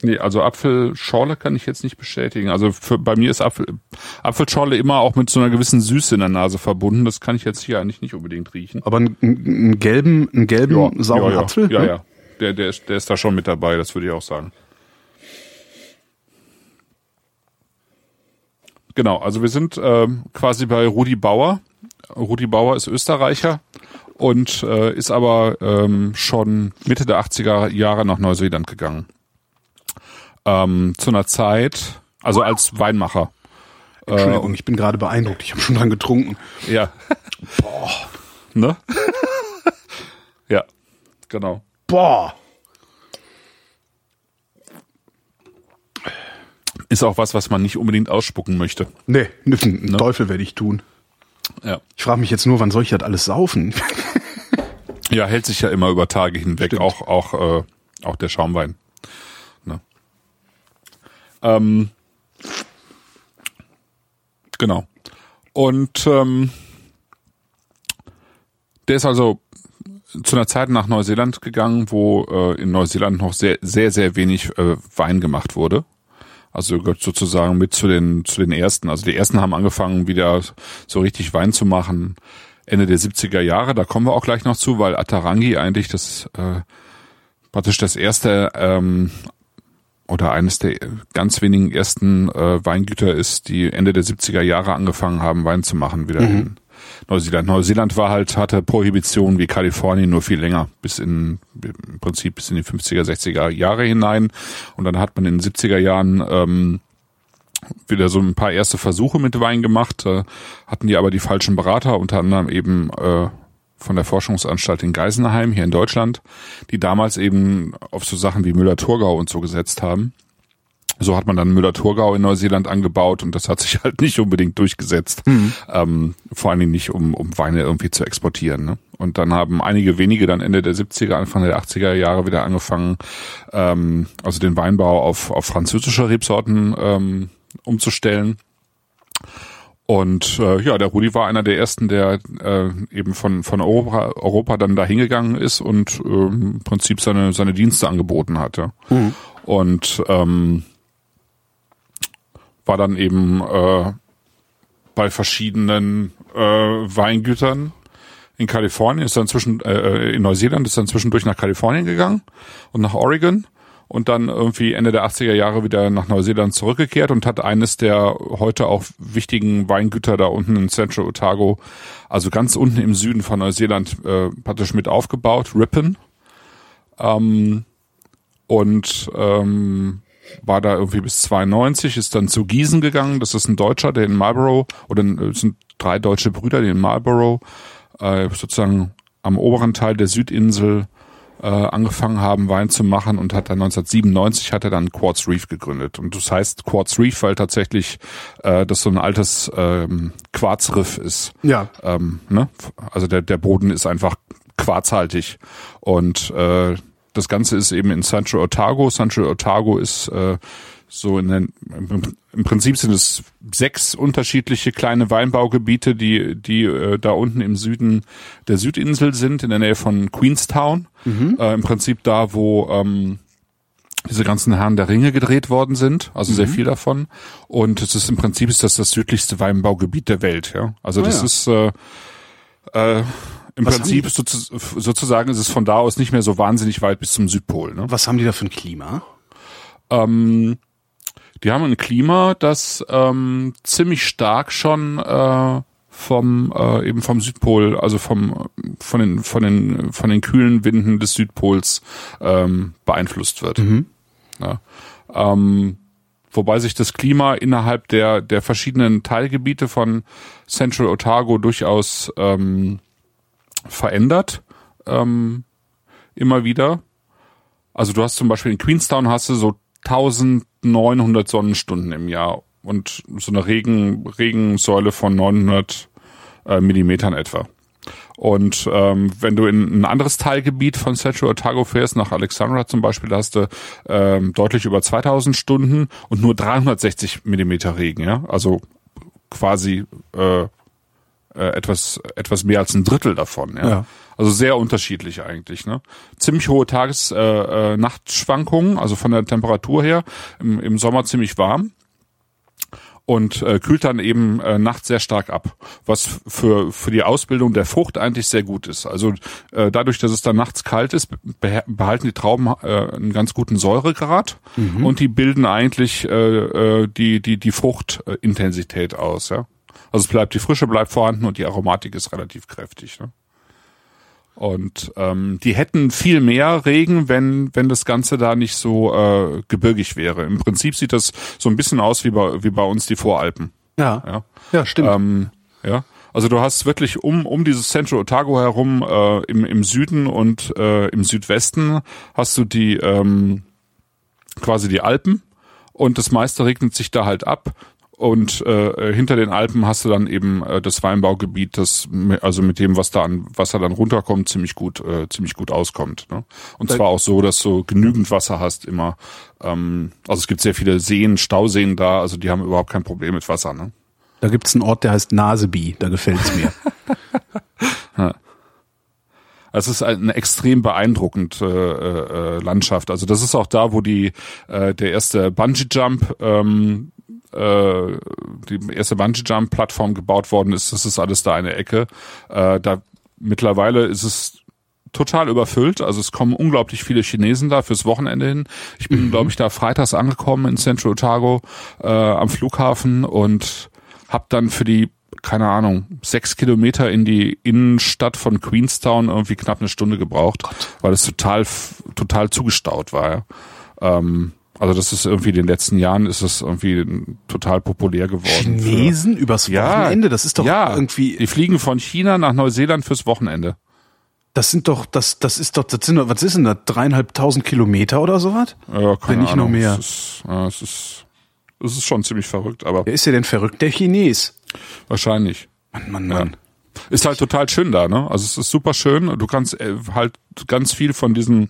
Nee, also Apfelschorle kann ich jetzt nicht bestätigen. Also für, bei mir ist Apfel, Apfelschorle immer auch mit so einer gewissen Süße in der Nase verbunden. Das kann ich jetzt hier eigentlich nicht unbedingt riechen. Aber einen, einen gelben, einen gelben sauren ja, ja. Apfel. Ja, ne? ja. Der, der, ist, der ist da schon mit dabei, das würde ich auch sagen. Genau, also wir sind ähm, quasi bei Rudi Bauer. Rudi Bauer ist Österreicher und äh, ist aber ähm, schon Mitte der 80er Jahre nach Neuseeland gegangen. Ähm, zu einer Zeit, also als Weinmacher. Entschuldigung, ich bin gerade beeindruckt. Ich habe schon dran getrunken. Ja. Boah. Ne? ja, genau. Boah. Ist auch was, was man nicht unbedingt ausspucken möchte. Nee, einen Teufel werde ich tun. Ja. Ich frage mich jetzt nur, wann soll ich das alles saufen? Ja, hält sich ja immer über Tage hinweg, Stimmt. auch auch äh, auch der Schaumwein. Ne? Ähm, genau. Und ähm, der ist also zu einer Zeit nach Neuseeland gegangen, wo äh, in Neuseeland noch sehr sehr sehr wenig äh, Wein gemacht wurde. Also gehört sozusagen mit zu den zu den ersten. Also die ersten haben angefangen wieder so richtig Wein zu machen. Ende der 70er Jahre, da kommen wir auch gleich noch zu, weil Atarangi eigentlich das äh, praktisch das erste ähm, oder eines der ganz wenigen ersten äh, Weingüter ist, die Ende der 70er Jahre angefangen haben, Wein zu machen wieder in Neuseeland. Neuseeland war halt, hatte Prohibition wie Kalifornien nur viel länger, bis in, im Prinzip bis in die 50er, 60er Jahre hinein. Und dann hat man in den 70er Jahren ähm, wieder so ein paar erste Versuche mit Wein gemacht, äh, hatten die aber die falschen Berater, unter anderem eben äh, von der Forschungsanstalt in Geisenheim hier in Deutschland, die damals eben auf so Sachen wie Müller-Thurgau und so gesetzt haben. So hat man dann Müller-Thurgau in Neuseeland angebaut und das hat sich halt nicht unbedingt durchgesetzt. Ähm, vor allen Dingen nicht, um, um Weine irgendwie zu exportieren. Ne? Und dann haben einige wenige dann Ende der 70er, Anfang der 80er Jahre wieder angefangen, ähm, also den Weinbau auf, auf französische Rebsorten ähm, umzustellen. Und äh, ja, der Rudi war einer der ersten, der äh, eben von von Europa, Europa dann da hingegangen ist und ähm, im Prinzip seine seine Dienste angeboten hatte. Und ähm, war dann eben äh, bei verschiedenen äh, Weingütern in Kalifornien, ist dann zwischen äh, in Neuseeland, ist dann zwischendurch nach Kalifornien gegangen und nach Oregon und dann irgendwie Ende der 80er Jahre wieder nach Neuseeland zurückgekehrt und hat eines der heute auch wichtigen Weingüter da unten in Central Otago, also ganz unten im Süden von Neuseeland, äh, praktisch mit aufgebaut, Ripon. Ähm, und ähm, war da irgendwie bis 92, ist dann zu Gießen gegangen. Das ist ein Deutscher, der in Marlborough, oder es sind drei deutsche Brüder, die in Marlborough äh, sozusagen am oberen Teil der Südinsel äh, angefangen haben, Wein zu machen und hat dann 1997 hat er dann Quartz Reef gegründet. Und das heißt Quartz Reef, weil tatsächlich äh, das so ein altes ähm, Quarzriff ist. Ja. Ähm, ne? Also der, der Boden ist einfach quarzhaltig. Und äh, das Ganze ist eben in Central Otago. Central Otago ist äh, so in den, im, Prinzip sind es sechs unterschiedliche kleine Weinbaugebiete, die, die äh, da unten im Süden der Südinsel sind, in der Nähe von Queenstown. Äh, Im Prinzip da, wo ähm, diese ganzen Herren der Ringe gedreht worden sind, also sehr viel davon. Und es ist im Prinzip ist das das südlichste Weinbaugebiet der Welt. Ja, also das ja. ist äh, äh, im Was Prinzip sozusagen ist es von da aus nicht mehr so wahnsinnig weit bis zum Südpol. Ne? Was haben die da für ein Klima? Ähm, die haben ein Klima, das ähm, ziemlich stark schon äh, vom äh, eben vom Südpol, also vom von den von den von den kühlen Winden des Südpols ähm, beeinflusst wird. Ja. Ähm, wobei sich das Klima innerhalb der, der verschiedenen Teilgebiete von Central Otago durchaus ähm, verändert. Ähm, immer wieder. Also du hast zum Beispiel in Queenstown hast du so 1900 Sonnenstunden im Jahr und so eine Regen, Regensäule von 900 äh, Millimetern etwa. Und ähm, wenn du in ein anderes Teilgebiet von Central Otago fährst, nach Alexandra zum Beispiel, hast du ähm, deutlich über 2000 Stunden und nur 360 Millimeter Regen, ja, also quasi äh, äh, etwas etwas mehr als ein Drittel davon, ja. ja. Also sehr unterschiedlich eigentlich, ne? Ziemlich hohe Tages-Nachtschwankungen, äh, äh, also von der Temperatur her, im, im Sommer ziemlich warm und äh, kühlt dann eben äh, nachts sehr stark ab, was für für die Ausbildung der Frucht eigentlich sehr gut ist. Also äh, dadurch, dass es dann nachts kalt ist, behalten die Trauben äh, einen ganz guten Säuregrad mhm. und die bilden eigentlich äh, äh, die die die Fruchtintensität aus. Ja, also es bleibt die Frische bleibt vorhanden und die Aromatik ist relativ kräftig. Ne? Und ähm, die hätten viel mehr Regen, wenn wenn das Ganze da nicht so äh, gebirgig wäre. Im Prinzip sieht das so ein bisschen aus wie bei wie bei uns die Voralpen. Ja, ja, ja stimmt. Ähm, ja, also du hast wirklich um um dieses Central Otago herum äh, im im Süden und äh, im Südwesten hast du die ähm, quasi die Alpen und das meiste regnet sich da halt ab. Und äh, hinter den Alpen hast du dann eben äh, das Weinbaugebiet, das also mit dem, was da an Wasser dann runterkommt, ziemlich gut, äh, ziemlich gut auskommt. Ne? Und zwar auch so, dass du genügend Wasser hast immer. Ähm, also es gibt sehr viele Seen, Stauseen da, also die haben überhaupt kein Problem mit Wasser. Ne? Da gibt's einen Ort, der heißt Naseby, da gefällt's mir. ja. Es ist eine extrem beeindruckend äh, äh, Landschaft. Also das ist auch da, wo die äh, der erste Bungee Jump ähm, äh, die erste Bungee-Jump-Plattform gebaut worden ist, das ist alles da eine Ecke. Äh, da mittlerweile ist es total überfüllt. Also es kommen unglaublich viele Chinesen da fürs Wochenende hin. Ich bin, mhm. glaube ich, da freitags angekommen in Central Otago äh, am Flughafen und habe dann für die keine Ahnung, sechs Kilometer in die Innenstadt von Queenstown irgendwie knapp eine Stunde gebraucht, Gott. weil es total, total zugestaut war. Ähm, also das ist irgendwie in den letzten Jahren ist es irgendwie total populär geworden. Chinesen für, übers Wochenende, ja, das ist doch ja, irgendwie. Die fliegen von China nach Neuseeland fürs Wochenende. Das sind doch, das, das ist doch, das sind doch, was ist denn da, dreieinhalbtausend Kilometer oder sowas? Ja, keine Wenn nicht Ahnung. noch mehr. Es ist, ja, es ist, es ist schon ziemlich verrückt, aber. Wer ist ja denn verrückt? Der Chines. Wahrscheinlich. Mann, Mann, Mann. Ja. Ist halt total schön da, ne? Also es ist super schön. Du kannst äh, halt ganz viel von diesen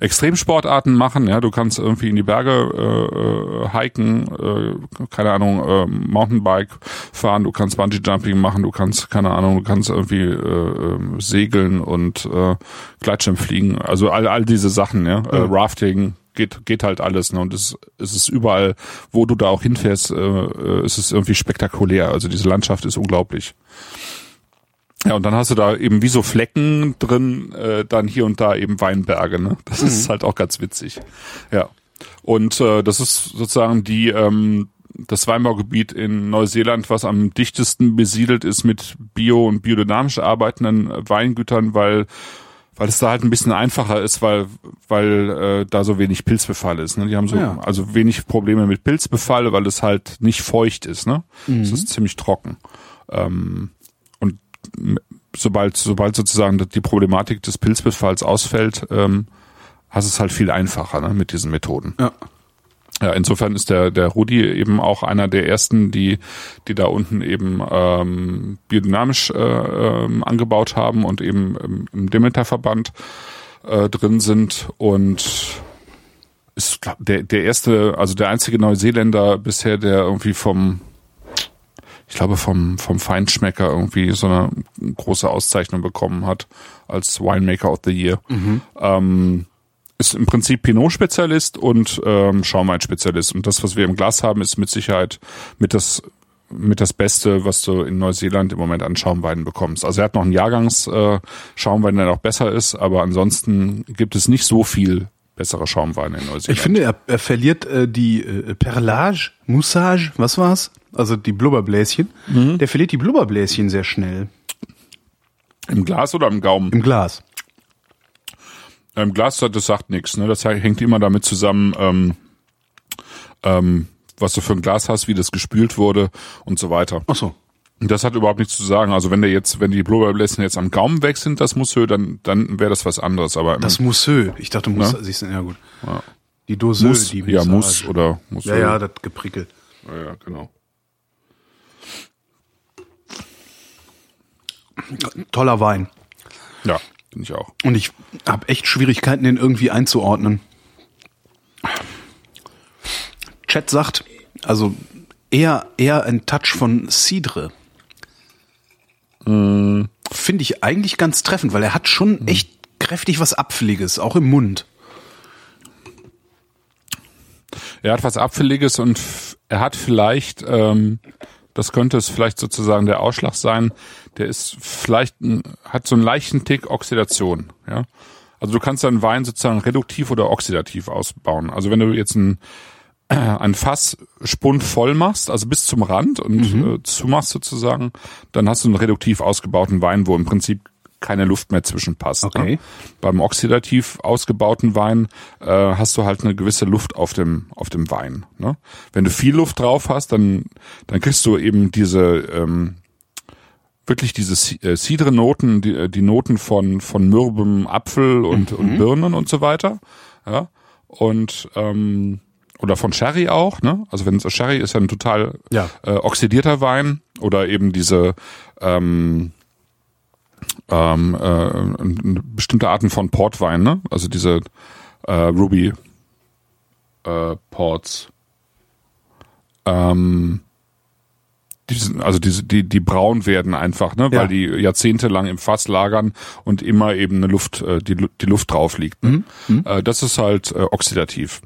Extremsportarten machen. Ja, du kannst irgendwie in die Berge äh, äh, hiken, äh, keine Ahnung, äh, Mountainbike fahren, du kannst Bungee Jumping machen, du kannst keine Ahnung, du kannst irgendwie äh, ähm, segeln und äh, Gleitschirm fliegen. Also all all diese Sachen, ja, äh, Rafting geht geht halt alles. Ne? Und es, es ist überall, wo du da auch hinfährst, äh, äh, ist es irgendwie spektakulär. Also diese Landschaft ist unglaublich. Ja, und dann hast du da eben wie so Flecken drin, äh, dann hier und da eben Weinberge. Ne? Das mhm. ist halt auch ganz witzig. Ja. Und äh, das ist sozusagen die ähm, das Weinbaugebiet in Neuseeland, was am dichtesten besiedelt ist mit bio- und biodynamisch arbeitenden Weingütern, weil weil es da halt ein bisschen einfacher ist, weil weil äh, da so wenig Pilzbefall ist. Ne? Die haben so ja. also wenig Probleme mit Pilzbefall, weil es halt nicht feucht ist. Ne, mhm. es ist ziemlich trocken. Ähm, sobald, sobald sozusagen die Problematik des Pilzbefalls ausfällt, ähm, hast es halt viel einfacher ne, mit diesen Methoden. Ja. Ja, insofern ist der, der Rudi eben auch einer der ersten, die, die da unten eben ähm, biodynamisch äh, ähm, angebaut haben und eben im, im Demeter-Verband äh, drin sind und ist der, der erste, also der einzige Neuseeländer bisher, der irgendwie vom ich glaube, vom, vom Feinschmecker irgendwie so eine große Auszeichnung bekommen hat als Winemaker of the Year. Mhm. Ähm, ist im Prinzip Pinot-Spezialist und ähm, Schaumwein-Spezialist. Und das, was wir im Glas haben, ist mit Sicherheit mit das mit das Beste, was du in Neuseeland im Moment an Schaumweinen bekommst. Also er hat noch einen Jahrgangs äh, der noch besser ist, aber ansonsten gibt es nicht so viel bessere Schaumweine in Neuseeland. Ich finde, er, er verliert äh, die äh, Perlage, Moussage, was war's? Also die Blubberbläschen, mhm. der verliert die Blubberbläschen sehr schnell. Im Glas oder im Gaumen? Im Glas. Im Glas, das sagt nichts. Ne? Das hängt immer damit zusammen, ähm, ähm, was du für ein Glas hast, wie das gespült wurde und so weiter. Ach so. Und das hat überhaupt nichts zu sagen. Also wenn der jetzt, wenn die Blubberbläschen jetzt am Gaumen weg sind, das Mousseux, dann, dann wäre das was anderes. Aber Das Mousseux. Ich dachte, Mousse, Ne? siehst du, ja gut. Ja. Die Doseux, Mousse, die ja. Mousse oder Mousseux. Ja, ja, das geprickelt. ja, ja, genau. Toller Wein. Ja, bin ich auch. Und ich habe echt Schwierigkeiten, den irgendwie einzuordnen. Chat sagt, also eher, eher ein Touch von Cidre. Finde ich eigentlich ganz treffend, weil er hat schon echt kräftig was Apfeliges, auch im Mund. Er hat was Abfälliges und er hat vielleicht, ähm, das könnte es vielleicht sozusagen der Ausschlag sein, der ist vielleicht, hat so einen leichten Tick Oxidation, ja. Also du kannst deinen Wein sozusagen reduktiv oder oxidativ ausbauen. Also wenn du jetzt ein, ein Fass spund voll machst, also bis zum Rand und äh, zumachst sozusagen, dann hast du einen reduktiv ausgebauten Wein, wo im Prinzip keine Luft mehr zwischenpasst. Okay. Ne? Beim oxidativ ausgebauten Wein äh, hast du halt eine gewisse Luft auf dem auf dem Wein. Ne? Wenn du viel Luft drauf hast, dann dann kriegst du eben diese ähm, wirklich diese äh, Cidre-Noten, die, äh, die Noten von von mürbem Apfel und, und Birnen und so weiter. Ja und ähm, oder von Sherry auch, ne? Also wenn es Sherry ist ja ein total Ja. äh, oxidierter Wein oder eben diese ähm, ähm, äh, bestimmte Arten von Portwein, ne? Also diese äh, Ruby äh, Ports. Ähm, die sind, also diese, die, die braun werden einfach, ne? Ja. Weil die jahrzehntelang im Fass lagern und immer eben eine Luft, äh, die, die Luft drauf liegt. Ne? Äh, das ist halt äh, oxidativ.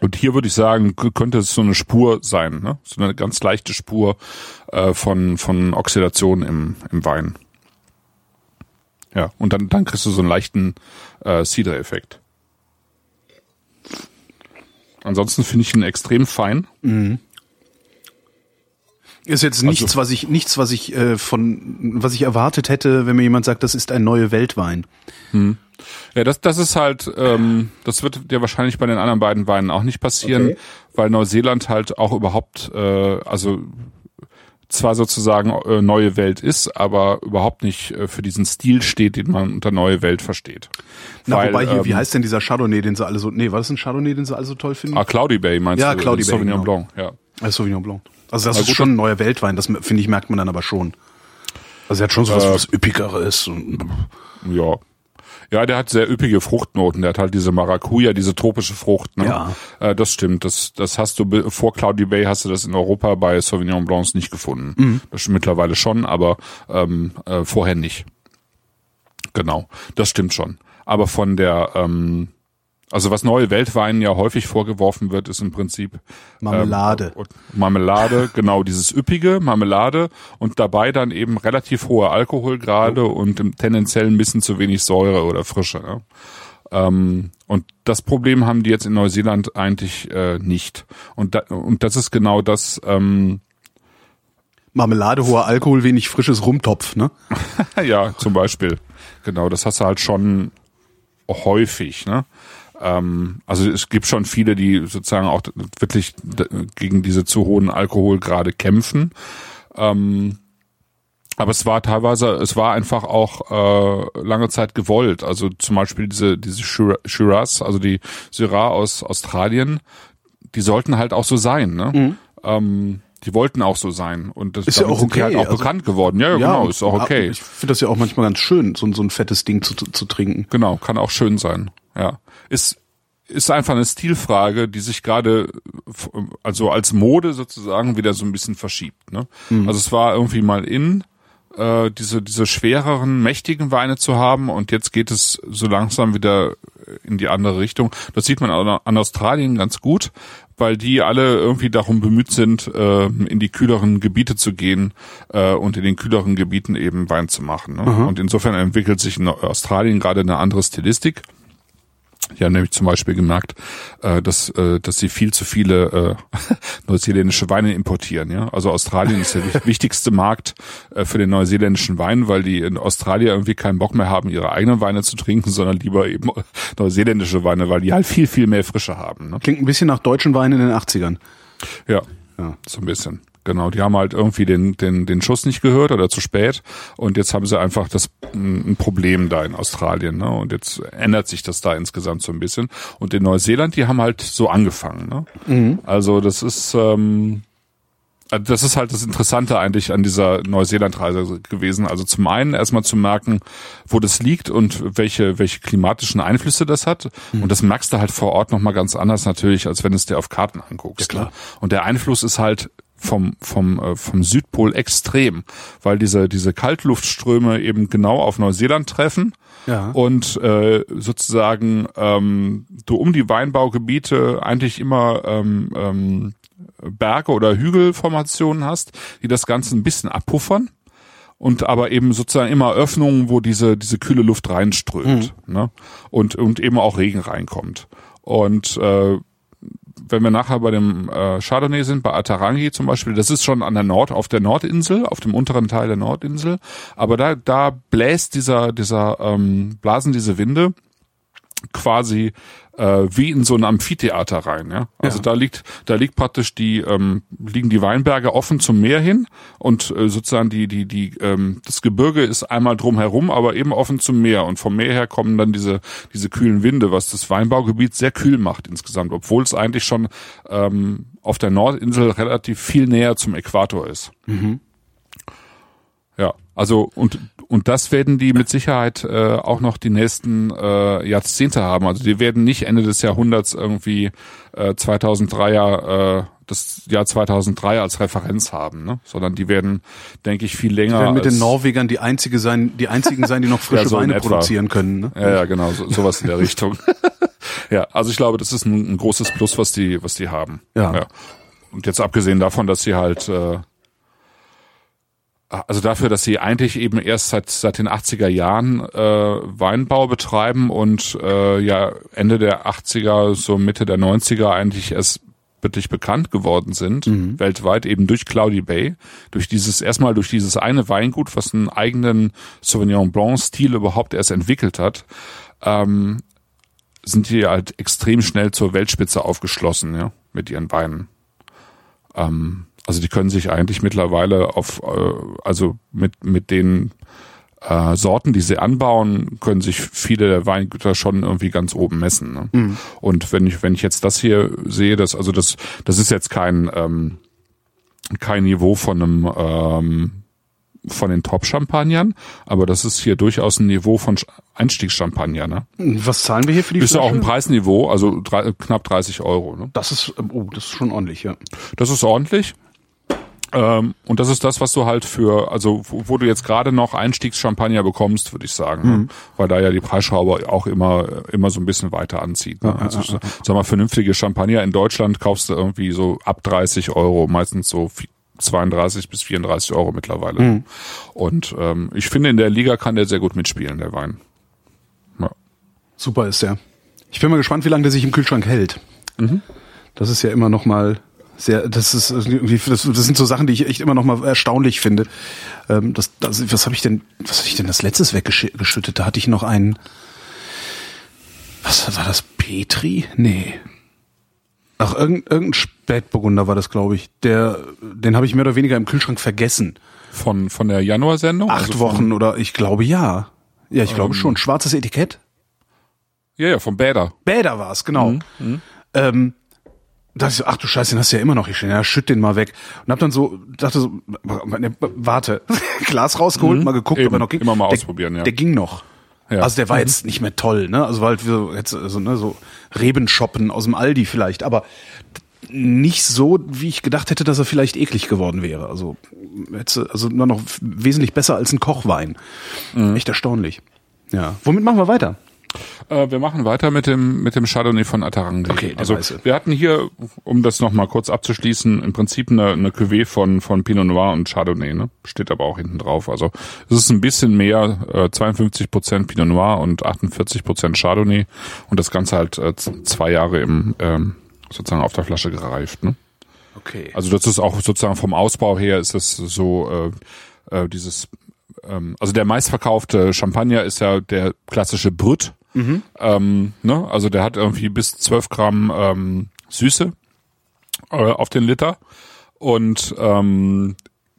Und hier würde ich sagen, könnte es so eine Spur sein, ne? so eine ganz leichte Spur äh, von, von Oxidation im, im Wein. Ja, und dann, dann kriegst du so einen leichten äh, Cider-Effekt. Ansonsten finde ich ihn extrem fein. Ist jetzt nichts, was ich nichts, was ich äh, von was ich erwartet hätte, wenn mir jemand sagt, das ist ein neue Weltwein. Ja, das, das ist halt, ähm, das wird dir wahrscheinlich bei den anderen beiden Weinen auch nicht passieren, Okay. weil Neuseeland halt auch überhaupt, äh, also zwar sozusagen äh, neue Welt ist, aber überhaupt nicht äh, für diesen Stil steht, den man unter neue Welt versteht. Na, Weil, wobei hier, wie ähm, heißt denn dieser Chardonnay, den sie alle so, nee, war das ein Chardonnay, den sie alle so toll finden? Ah, Cloudy Bay meinst Ja, du? Cloudy Bay, Sauvignon genau. Blanc, ja. Ah, Sauvignon Blanc. Also das Na ist schon ein neuer Weltwein, das finde ich, merkt man dann aber schon. Also er hat schon so was, Äh, was Üppigeres. Und, Ja. Ja, der hat sehr üppige Fruchtnoten. Der hat halt diese Maracuja, diese tropische Frucht. Ne? Ja. Äh, das stimmt. Das, das hast du vor Cloudy Bay hast du das in Europa bei Sauvignon Blancs nicht gefunden. Mhm. Das stimmt mittlerweile schon, aber ähm, äh, vorher nicht. Genau, das stimmt schon. Aber von der, ähm, also was neue Weltweinen ja häufig vorgeworfen wird, ist im Prinzip Marmelade. Ähm, und Marmelade, genau, dieses üppige Marmelade und dabei dann eben relativ hohe Alkoholgrade und im tendenziell ein bisschen zu wenig Säure oder Frische. Ne? Ähm, und das Problem haben die jetzt in Neuseeland eigentlich äh, nicht. Und, da, und das ist genau das, ähm, Marmelade, hoher Alkohol, wenig frisches Rumtopf, ne? ja, zum Beispiel. Genau, das hast du halt schon häufig, ne? Ähm, also es gibt schon viele, die sozusagen auch wirklich gegen diese zu hohen Alkoholgrade kämpfen. Ähm, aber es war teilweise, es war einfach auch äh, lange Zeit gewollt. Also zum Beispiel diese diese Shira- Shiraz, also die Syrah aus Australien, die sollten halt auch so sein. Ne? Ähm, die wollten auch so sein und das Mhm. Ist ja auch die okay, halt auch also- bekannt geworden. Ja, ja, genau, ist auch okay. Ich finde das ja auch manchmal ganz schön, so, so ein fettes Ding zu, zu, zu trinken. Genau, kann auch schön sein. Ja, ist ist einfach eine Stilfrage, die sich gerade also als Mode sozusagen wieder so ein bisschen verschiebt. Ne? Also es war irgendwie mal in äh, diese diese schwereren, mächtigen Weine zu haben und jetzt geht es so langsam wieder in die andere Richtung. Das sieht man an an Australien ganz gut, weil die alle irgendwie darum bemüht sind, äh, in die kühleren Gebiete zu gehen äh, und in den kühleren Gebieten eben Wein zu machen. Ne? Und insofern entwickelt sich in Australien gerade eine andere Stilistik. Die haben nämlich zum Beispiel gemerkt, äh, dass, äh, dass sie viel zu viele äh, neuseeländische Weine importieren. Ja? Also Australien ist der wichtigste Markt äh, für den neuseeländischen Wein, weil die in Australien irgendwie keinen Bock mehr haben, ihre eigenen Weine zu trinken, sondern lieber eben neuseeländische Weine, weil die halt viel, viel mehr Frische haben. Ne? Klingt ein bisschen nach deutschen Weinen in den 80ern. Ja, ja, so ein bisschen. Genau, die haben halt irgendwie den, den, den Schuss nicht gehört oder zu spät und jetzt haben sie einfach das ein Problem da in Australien, ne? Und jetzt ändert sich das da insgesamt so ein bisschen. Und in Neuseeland, die haben halt so angefangen, ne? Mhm. Also das ist ähm, das ist halt das Interessante eigentlich an dieser Neuseeland-Reise gewesen. Also zum einen erstmal zu merken, wo das liegt und welche, welche klimatischen Einflüsse das hat. Mhm. Und das merkst du halt vor Ort nochmal ganz anders natürlich, als wenn du es dir auf Karten anguckst. Ja, klar. Und der Einfluss ist halt vom, vom, äh, vom Südpol extrem, weil diese, diese Kaltluftströme eben genau auf Neuseeland treffen ja. und äh, sozusagen ähm, du um die Weinbaugebiete eigentlich immer ähm, ähm, Berge oder Hügelformationen hast, die das Ganze ein bisschen abpuffern und aber eben sozusagen immer Öffnungen, wo diese diese kühle Luft reinströmt, mhm. ne? Und und eben auch Regen reinkommt. Und äh, wenn wir nachher bei dem äh, Chardonnay sind, bei Atarangi zum Beispiel, das ist schon an der Nord, auf der Nordinsel, auf dem unteren Teil der Nordinsel, aber da, da bläst dieser, dieser, ähm, blasen diese Winde quasi äh, wie in so ein Amphitheater rein. Ja? Also ja. da liegt, da liegt praktisch die ähm, liegen die Weinberge offen zum Meer hin und äh, sozusagen die die die ähm, das Gebirge ist einmal drumherum, aber eben offen zum Meer und vom Meer her kommen dann diese diese kühlen Winde, was das Weinbaugebiet sehr kühl macht insgesamt, obwohl es eigentlich schon ähm, auf der Nordinsel relativ viel näher zum Äquator ist. Mhm. Ja, also und und das werden die mit Sicherheit äh, auch noch die nächsten äh, Jahrzehnte haben. Also die werden nicht Ende des Jahrhunderts irgendwie äh, 2003er äh, das Jahr 2003 als Referenz haben, ne? sondern die werden, denke ich, viel länger. Die werden mit den Norwegern die einzige sein, die einzigen sein, die noch frische ja, so Weine produzieren können. Ne? Ja, ja, genau, so, sowas in der Richtung. ja, also ich glaube, das ist ein, ein, großes Plus, was die, was die haben. Ja. ja. Und jetzt abgesehen davon, dass sie halt äh, also dafür, dass sie eigentlich eben erst seit seit den 80er Jahren äh, Weinbau betreiben und äh, ja Ende der 80er, so Mitte der 90er eigentlich erst wirklich bekannt geworden sind, mhm. weltweit eben durch Cloudy Bay, durch dieses, erstmal durch dieses eine Weingut, was einen eigenen Sauvignon Blanc Stil überhaupt erst entwickelt hat, ähm, sind die halt extrem schnell zur Weltspitze aufgeschlossen, ja, mit ihren Weinen. Ähm, also die können sich eigentlich mittlerweile auf, äh, also mit, mit den äh, Sorten, die sie anbauen, können sich viele der Weingüter schon irgendwie ganz oben messen. Ne? Mhm. Und wenn ich, wenn ich jetzt das hier sehe, das, also das, das ist jetzt kein, ähm, kein Niveau von einem ähm, von den Top-Champagnern, aber das ist hier durchaus ein Niveau von Einstiegschampagner. Ne? Was zahlen wir hier für die Ist ja auch ein Preisniveau, also drei, knapp 30 Euro. Ne? Das ist, oh, das ist schon ordentlich, ja. Das ist ordentlich. Ähm, und das ist das, was du halt für, also wo, wo du jetzt gerade noch Einstiegschampagner bekommst, würde ich sagen, ne? mhm. weil da ja die Preisschraube auch immer immer so ein bisschen weiter anzieht. Ne? Also sag mal, vernünftige Champagner in Deutschland kaufst du irgendwie so ab 30 Euro, meistens so 32 bis 34 Euro mittlerweile. Mhm. Und ähm, ich finde, in der Liga kann der sehr gut mitspielen, der Wein. Ja. Super ist der. Ich bin mal gespannt, wie lange der sich im Kühlschrank hält. Mhm. Das ist ja immer noch mal sehr, das ist irgendwie, das, das sind so Sachen, die ich echt immer noch mal erstaunlich finde. Ähm, das, das, was habe ich denn, was hatte ich denn das letztes weggeschüttet? Da hatte ich noch einen, was war das? Petri? Nee. Ach, irgendein, irgendein Spätburgunder war das, glaube ich. Der, den habe ich mehr oder weniger im Kühlschrank vergessen. Von, von der Januarsendung? Acht also Wochen oder ich glaube ja. Ja, ich ähm, glaube schon. Schwarzes Etikett? Ja, ja, vom Bäder. Bäder war es, genau. Mhm, mhm. Ähm, dachte ich so, ach du Scheiße, den hast du ja immer noch hier stehen. Ja, schütt den mal weg. Und hab dann so, dachte so, warte, Glas rausgeholt, mhm, mal geguckt, eben, ob er noch ging. Immer mal ausprobieren, ja. Der ging noch. Ja. Also der war mhm. jetzt nicht mehr toll, ne? Also war halt so, jetzt, so, ne, so Rebenshoppen aus dem Aldi vielleicht, aber nicht so, wie ich gedacht hätte, dass er vielleicht eklig geworden wäre. Also, hätte, also nur noch wesentlich besser als ein Kochwein. Mhm. Echt erstaunlich. Ja. Womit machen wir weiter? Äh, wir machen weiter mit dem mit dem Chardonnay von Atarangi. Okay, also weiße. wir hatten hier, um das nochmal kurz abzuschließen, im Prinzip eine, eine Cuvée von von Pinot Noir und Chardonnay. Ne? Steht aber auch hinten drauf. Also es ist ein bisschen mehr, äh, 52 Prozent Pinot Noir und 48 Prozent Chardonnay und das Ganze halt äh, zwei Jahre im ähm, sozusagen auf der Flasche gereift. Ne? Okay. Also das ist auch sozusagen vom Ausbau her ist das so äh, äh, dieses ähm, also der meistverkaufte Champagner ist ja der klassische Brut. Ähm, ne? Also der hat irgendwie bis 12 Gramm ähm, Süße äh, auf den Liter und ähm,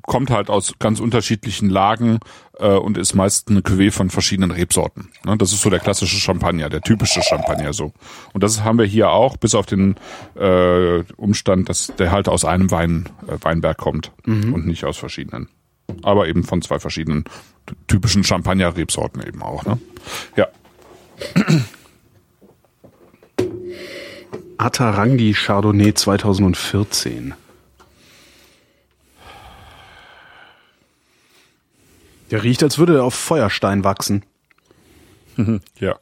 kommt halt aus ganz unterschiedlichen Lagen äh, und ist meist eine Cuvée von verschiedenen Rebsorten. Ne? Das ist so der klassische Champagner, der typische Champagner so. Und das haben wir hier auch, bis auf den äh, Umstand, dass der halt aus einem Wein, äh, Weinberg kommt und nicht aus verschiedenen. Aber eben von zwei verschiedenen typischen Champagner-Rebsorten eben auch. Ne? Ja. Atarangi Chardonnay 2014. Der riecht, als würde er auf Feuerstein wachsen. Ja.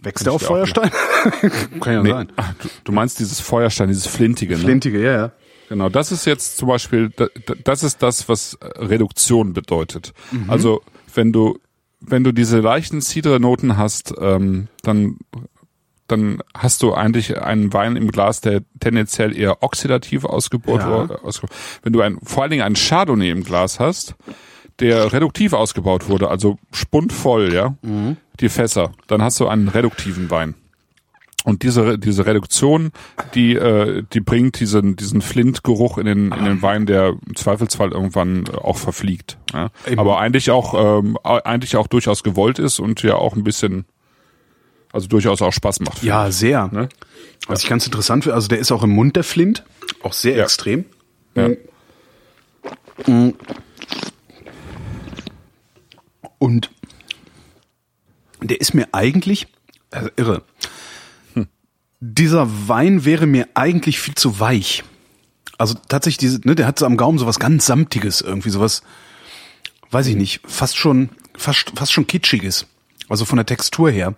Wächst er auf Feuerstein? Kann ja Nee, sein. du, du meinst dieses Feuerstein, dieses Flintige, ne? Flintige, ja, ja. Genau, das ist jetzt zum Beispiel, da- da- das ist das, was Reduktion bedeutet. Also wenn du, wenn du diese leichten Cidre-Noten hast, ähm, dann, dann hast du eigentlich einen Wein im Glas, der tendenziell eher oxidativ ausgebaut Ja. wurde. Wenn du ein, vor allen Dingen einen Chardonnay im Glas hast, der reduktiv ausgebaut wurde, also spundvoll, ja, die Fässer, dann hast du einen reduktiven Wein. Und diese, diese Reduktion, die, äh, die bringt diesen, diesen Flintgeruch in den, in den Wein, der im Zweifelsfall irgendwann äh, auch verfliegt. Ja. Aber eigentlich auch, ähm, eigentlich auch durchaus gewollt ist und ja auch ein bisschen, also durchaus auch Spaß macht. Ja, sehr. Ne? Was ich ganz interessant finde, also der ist auch im Mund der Flint, auch sehr Ja. extrem. Ja. Und der ist mir eigentlich, also irre. Dieser Wein wäre mir eigentlich viel zu weich. Also tatsächlich, diese, ne, der hat so am Gaumen sowas ganz Samtiges, irgendwie sowas, weiß ich nicht, fast schon, fast, fast schon Kitschiges. Also von der Textur her.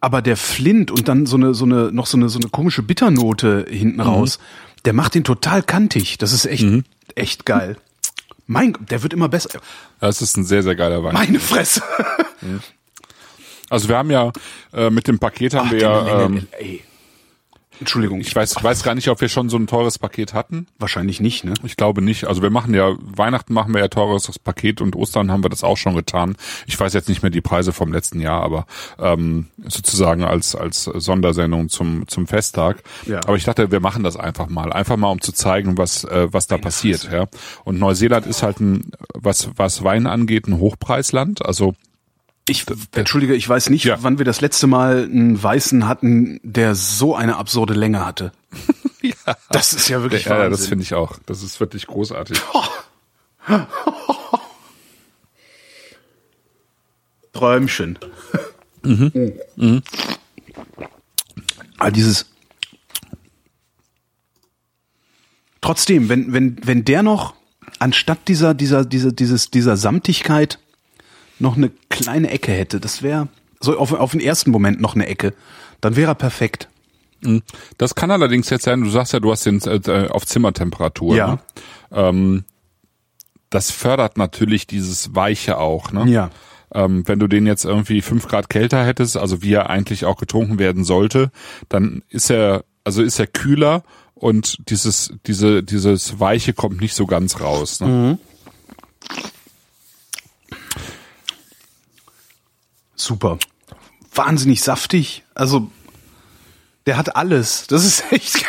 Aber der Flint und dann so eine, so eine, noch so eine, so eine komische Bitternote hinten raus, der macht den total kantig. Das ist echt, echt geil. Mein Gott, der wird immer besser. Das ist ein sehr, sehr geiler Wein. Meine Fresse. Also wir haben ja äh, mit dem Paket haben wir ja, ähm, ey. Entschuldigung, ich weiß, weiß gar nicht, ob wir schon so ein teures Paket hatten. wahrscheinlich nicht, ne? Ich glaube nicht. Also wir machen ja, Weihnachten machen wir ja teures Paket und Ostern haben wir das auch schon getan. Ich weiß jetzt nicht mehr die Preise vom letzten Jahr, aber ähm, sozusagen als als Sondersendung zum zum Festtag. Ja. Aber ich dachte, wir machen das einfach mal, einfach mal um zu zeigen, was äh, was da passiert. Ja. Und Neuseeland ist halt ein was was Wein angeht ein Hochpreisland. Also Ich, entschuldige, ich weiß nicht, Ja. wann wir das letzte Mal einen Weißen hatten, der so eine absurde Länge hatte. ja, Das ist ja wirklich ja, das Wahnsinn. finde ich auch. Das ist wirklich großartig. Träumchen. Mhm. Ah, dieses. Trotzdem, wenn, wenn, wenn der noch anstatt dieser, dieser, dieser, dieses, dieser Samtigkeit noch eine kleine Ecke hätte, das wäre so auf, auf den ersten Moment noch eine Ecke, dann wäre er perfekt. Das kann allerdings jetzt sein, du sagst ja, du hast den äh, auf Zimmertemperatur. Ja. Ne? Ähm, das fördert natürlich dieses Weiche auch. Ne? Ja. Ähm, wenn du den jetzt irgendwie fünf Grad kälter hättest, also wie er eigentlich auch getrunken werden sollte, dann ist er, also ist er kühler und dieses, diese, dieses Weiche kommt nicht so ganz raus. Ne? Super. Wahnsinnig saftig. Also, der hat alles. Das ist echt.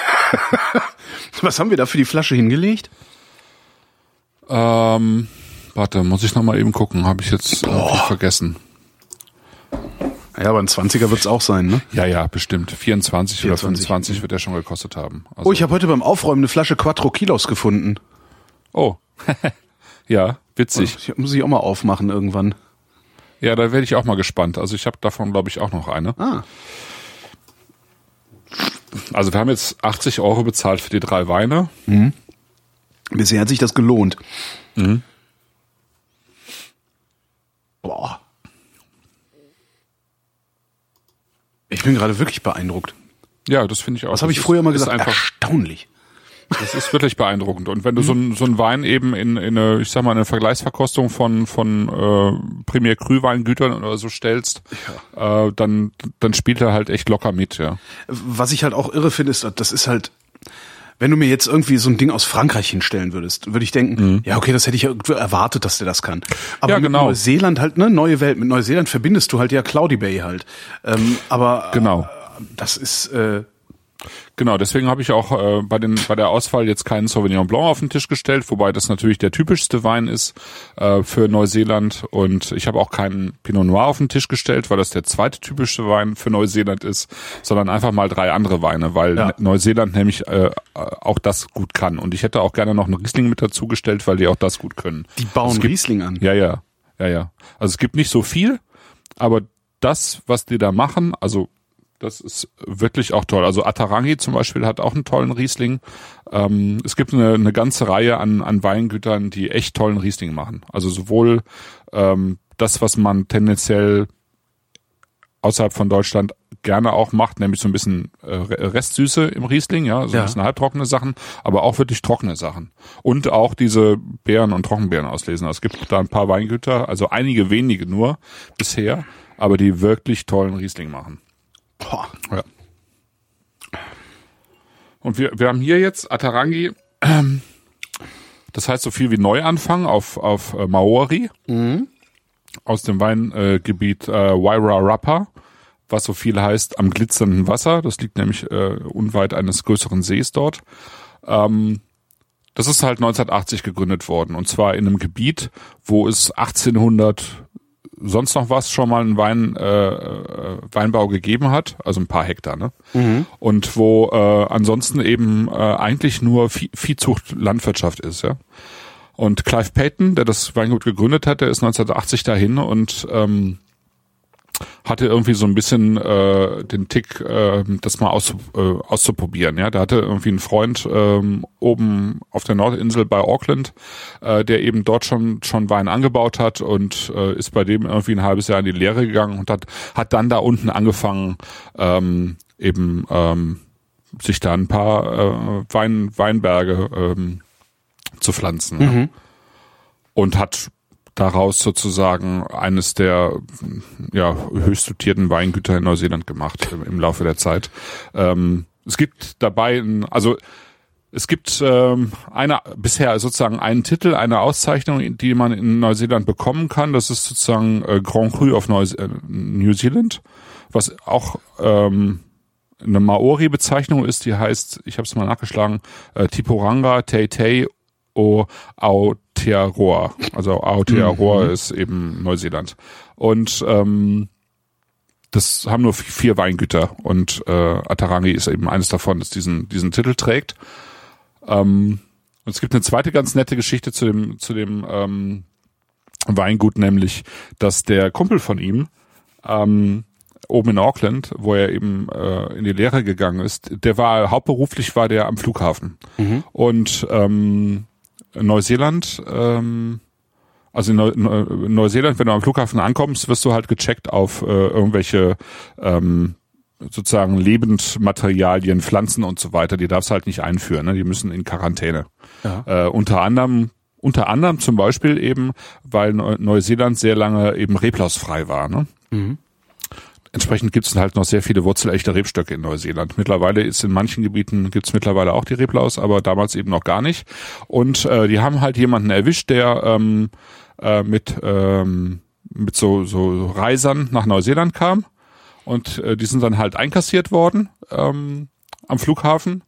Was haben wir da für die Flasche hingelegt? Ähm, warte, muss ich noch mal eben gucken, habe ich jetzt irgendwie vergessen. Ja, aber ein 20er wird's auch sein, ne? Ja, ja, bestimmt. 24, 24. oder 25 wird er schon gekostet haben. Also, Oh, ich habe heute beim Aufräumen eine Flasche Quattro Kilos gefunden. oh. ja, witzig. Ich muss ich auch mal aufmachen irgendwann. Ja, da werde ich auch mal gespannt. Also ich habe davon, glaube ich, auch noch eine. Ah. Also wir haben jetzt 80 Euro bezahlt für die drei Weine. Bisher hat sich das gelohnt. Boah. Ich bin gerade wirklich beeindruckt. Ja, das finde ich auch. Was habe ich Das früher ist gesagt? Einfach, Erstaunlich. Das ist wirklich beeindruckend. Und wenn du so, ein, so einen Wein eben in, in eine, ich sag mal, eine Vergleichsverkostung von, von äh, Premier Cru-Weingütern oder so stellst, äh, dann, dann spielt er halt echt locker mit, ja. Was ich halt auch irre finde, ist, das ist halt, wenn du mir jetzt irgendwie so ein Ding aus Frankreich hinstellen würdest, würde ich denken, ja, okay, das hätte ich ja erwartet, dass der das kann. Aber Mhm. Ja, genau. mit Neuseeland halt, ne, neue Welt, mit Neuseeland verbindest du halt ja Cloudy Bay halt. Ähm, aber Genau. äh, das ist, äh, Genau, deswegen habe ich auch äh, bei, den, bei der Auswahl jetzt keinen Sauvignon Blanc auf den Tisch gestellt, wobei das natürlich der typischste Wein ist äh, für Neuseeland. Und ich habe auch keinen Pinot Noir auf den Tisch gestellt, weil das der zweite typische Wein für Neuseeland ist, sondern einfach mal drei andere Weine, weil Ja. Ne- Neuseeland nämlich äh, auch das gut kann. Und ich hätte auch gerne noch einen Riesling mit dazu gestellt, weil die auch das gut können. die bauen gibt- Riesling an. Ja, ja, ja, ja. Also es gibt nicht so viel, aber das, was die da machen, also das ist wirklich auch toll. Also Atarangi zum Beispiel hat auch einen tollen Riesling. Ähm, es gibt eine, eine ganze Reihe an, an Weingütern, die echt tollen Riesling machen. Also sowohl ähm, das, was man tendenziell außerhalb von Deutschland gerne auch macht, nämlich so ein bisschen äh, Restsüße im Riesling, ja, so Ja. ein bisschen halbtrockene Sachen, aber auch wirklich trockene Sachen. Und auch diese Beeren und Trockenbeeren auslesen. Also es gibt da ein paar Weingüter, also einige wenige nur bisher, aber die wirklich tollen Riesling machen. Boah. Ja. Und wir, wir haben hier jetzt Atarangi, ähm, das heißt so viel wie Neuanfang auf, auf äh, Maori aus dem Weingebiet äh, äh, Wairarapa, was so viel heißt am glitzernden Wasser. Das liegt nämlich äh, unweit eines größeren Sees dort. Ähm, das ist halt 1980 gegründet worden und zwar in einem Gebiet, wo es 1800 sonst noch was schon mal einen Wein, äh, äh, Weinbau gegeben hat, also ein paar Hektar, ne? Und wo äh, ansonsten eben äh, eigentlich nur Vieh, Viehzucht Landwirtschaft ist, ja. Und Clive Payton, der das Weingut gegründet hat, der ist 1980 dahin und ähm, hatte irgendwie so ein bisschen äh, den Tick, äh, das mal auszu, äh, auszuprobieren. Ja, der hatte irgendwie einen Freund ähm, oben auf der Nordinsel bei Auckland, äh, der eben dort schon schon Wein angebaut hat und äh, ist bei dem irgendwie ein halbes Jahr in die Lehre gegangen und hat hat dann da unten angefangen ähm, eben ähm, sich da ein paar äh, Wein, Weinberge ähm, zu pflanzen. Ja. Und hat daraus sozusagen eines der ja, höchst dotierten Weingüter in Neuseeland gemacht im, im Laufe der Zeit. Ähm, es gibt dabei, ein, also es gibt ähm, eine bisher sozusagen einen Titel, eine Auszeichnung, die man in Neuseeland bekommen kann. Das ist sozusagen äh, Grand Cru of Neuse äh, New Zealand, was auch ähm, eine Maori-Bezeichnung ist, die heißt, ich habe es mal nachgeschlagen, äh, Tiporanga Tei Tei o Aotearoa. Also Aotearoa ist eben Neuseeland. Und ähm, das haben nur vier Weingüter und äh, Atarangi ist eben eines davon, das diesen, diesen Titel trägt. Ähm, und es gibt eine zweite ganz nette Geschichte zu dem, zu dem ähm, Weingut, nämlich, dass der Kumpel von ihm ähm, oben in Auckland, wo er eben äh, in die Lehre gegangen ist, der war hauptberuflich war der am Flughafen. Und ähm, Neuseeland, ähm, also in Neu Neu Neuseeland, wenn du am Flughafen ankommst, wirst du halt gecheckt auf äh, irgendwelche ähm, sozusagen Lebendmaterialien, Pflanzen und so weiter. Die darfst du halt nicht einführen, ne? die müssen in Quarantäne. Ja. Äh, unter anderem unter anderem zum Beispiel eben, weil Neu Neuseeland sehr lange eben reblausfrei war. Ne? Entsprechend gibt es halt noch sehr viele wurzelechte Rebstöcke in Neuseeland. Mittlerweile ist in manchen Gebieten gibt es mittlerweile auch die Reblaus, aber damals eben noch gar nicht. Und äh, die haben halt jemanden erwischt, der ähm, äh, mit ähm, mit so, so Reisern nach Neuseeland kam und äh, die sind dann halt einkassiert worden ähm, am Flughafen.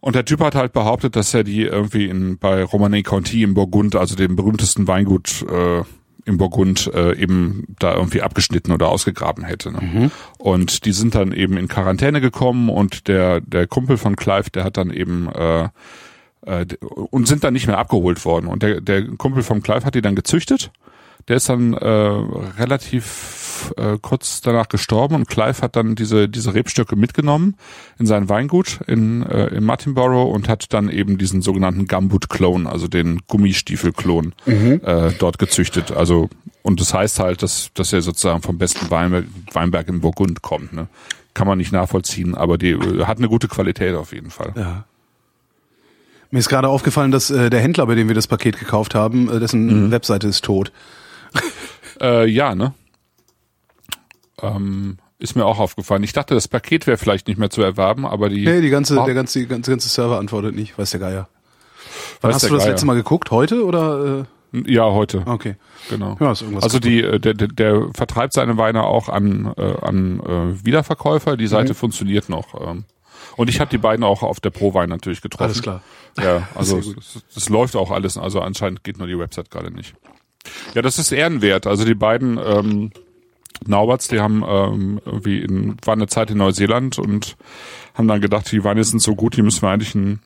Und der Typ hat halt behauptet, dass er die irgendwie in, bei Romanée Conti im Burgund, also dem berühmtesten Weingut äh, im Burgund, äh, eben da irgendwie abgeschnitten oder ausgegraben hätte. Ne? Und die sind dann eben in Quarantäne gekommen und der, der Kumpel von Clive, der hat dann eben äh, äh, und sind dann nicht mehr abgeholt worden. Und der, der Kumpel von Clive hat die dann gezüchtet. Der ist dann äh, relativ äh, kurz danach gestorben und Clive hat dann diese diese Rebstöcke mitgenommen in sein Weingut in äh, in Martinborough und hat dann eben diesen sogenannten Gumboot Clone, also den Gummistiefel Klon, äh, dort gezüchtet. Also und das heißt halt, dass, dass er sozusagen vom besten Weinberg, Weinberg in Burgund kommt. Ne? Kann man nicht nachvollziehen, aber die äh, hat eine gute Qualität auf jeden Fall. Ja. Mir ist gerade aufgefallen, dass äh, der Händler, bei dem wir das Paket gekauft haben, äh, dessen mhm. Webseite ist tot. äh, ja, ne? Ähm, ist mir auch aufgefallen. Ich dachte, das Paket wäre vielleicht nicht mehr zu erwerben, aber die. Nee, die ganze, der ganze, die ganze, ganze Server antwortet nicht, weiß der Geier. Wann weiß hast du das Geier. letzte Mal geguckt? Heute oder? Äh? Ja, heute. Okay. Genau. Ja, also die, äh, der, der, der vertreibt seine Weine auch an, äh, an äh, Wiederverkäufer. Die Seite mhm. funktioniert noch. Ähm. Und ich habe die beiden auch auf der ProWein natürlich getroffen. Alles klar. Ja, also es, läuft auch alles. Also anscheinend geht nur die Website gerade nicht. Ja, das ist ehrenwert. Also die beiden ähm, Nauberts, die haben ähm, irgendwie in, waren eine Zeit in Neuseeland und haben dann gedacht, die Weine sind so gut, die müssen wir eigentlich in,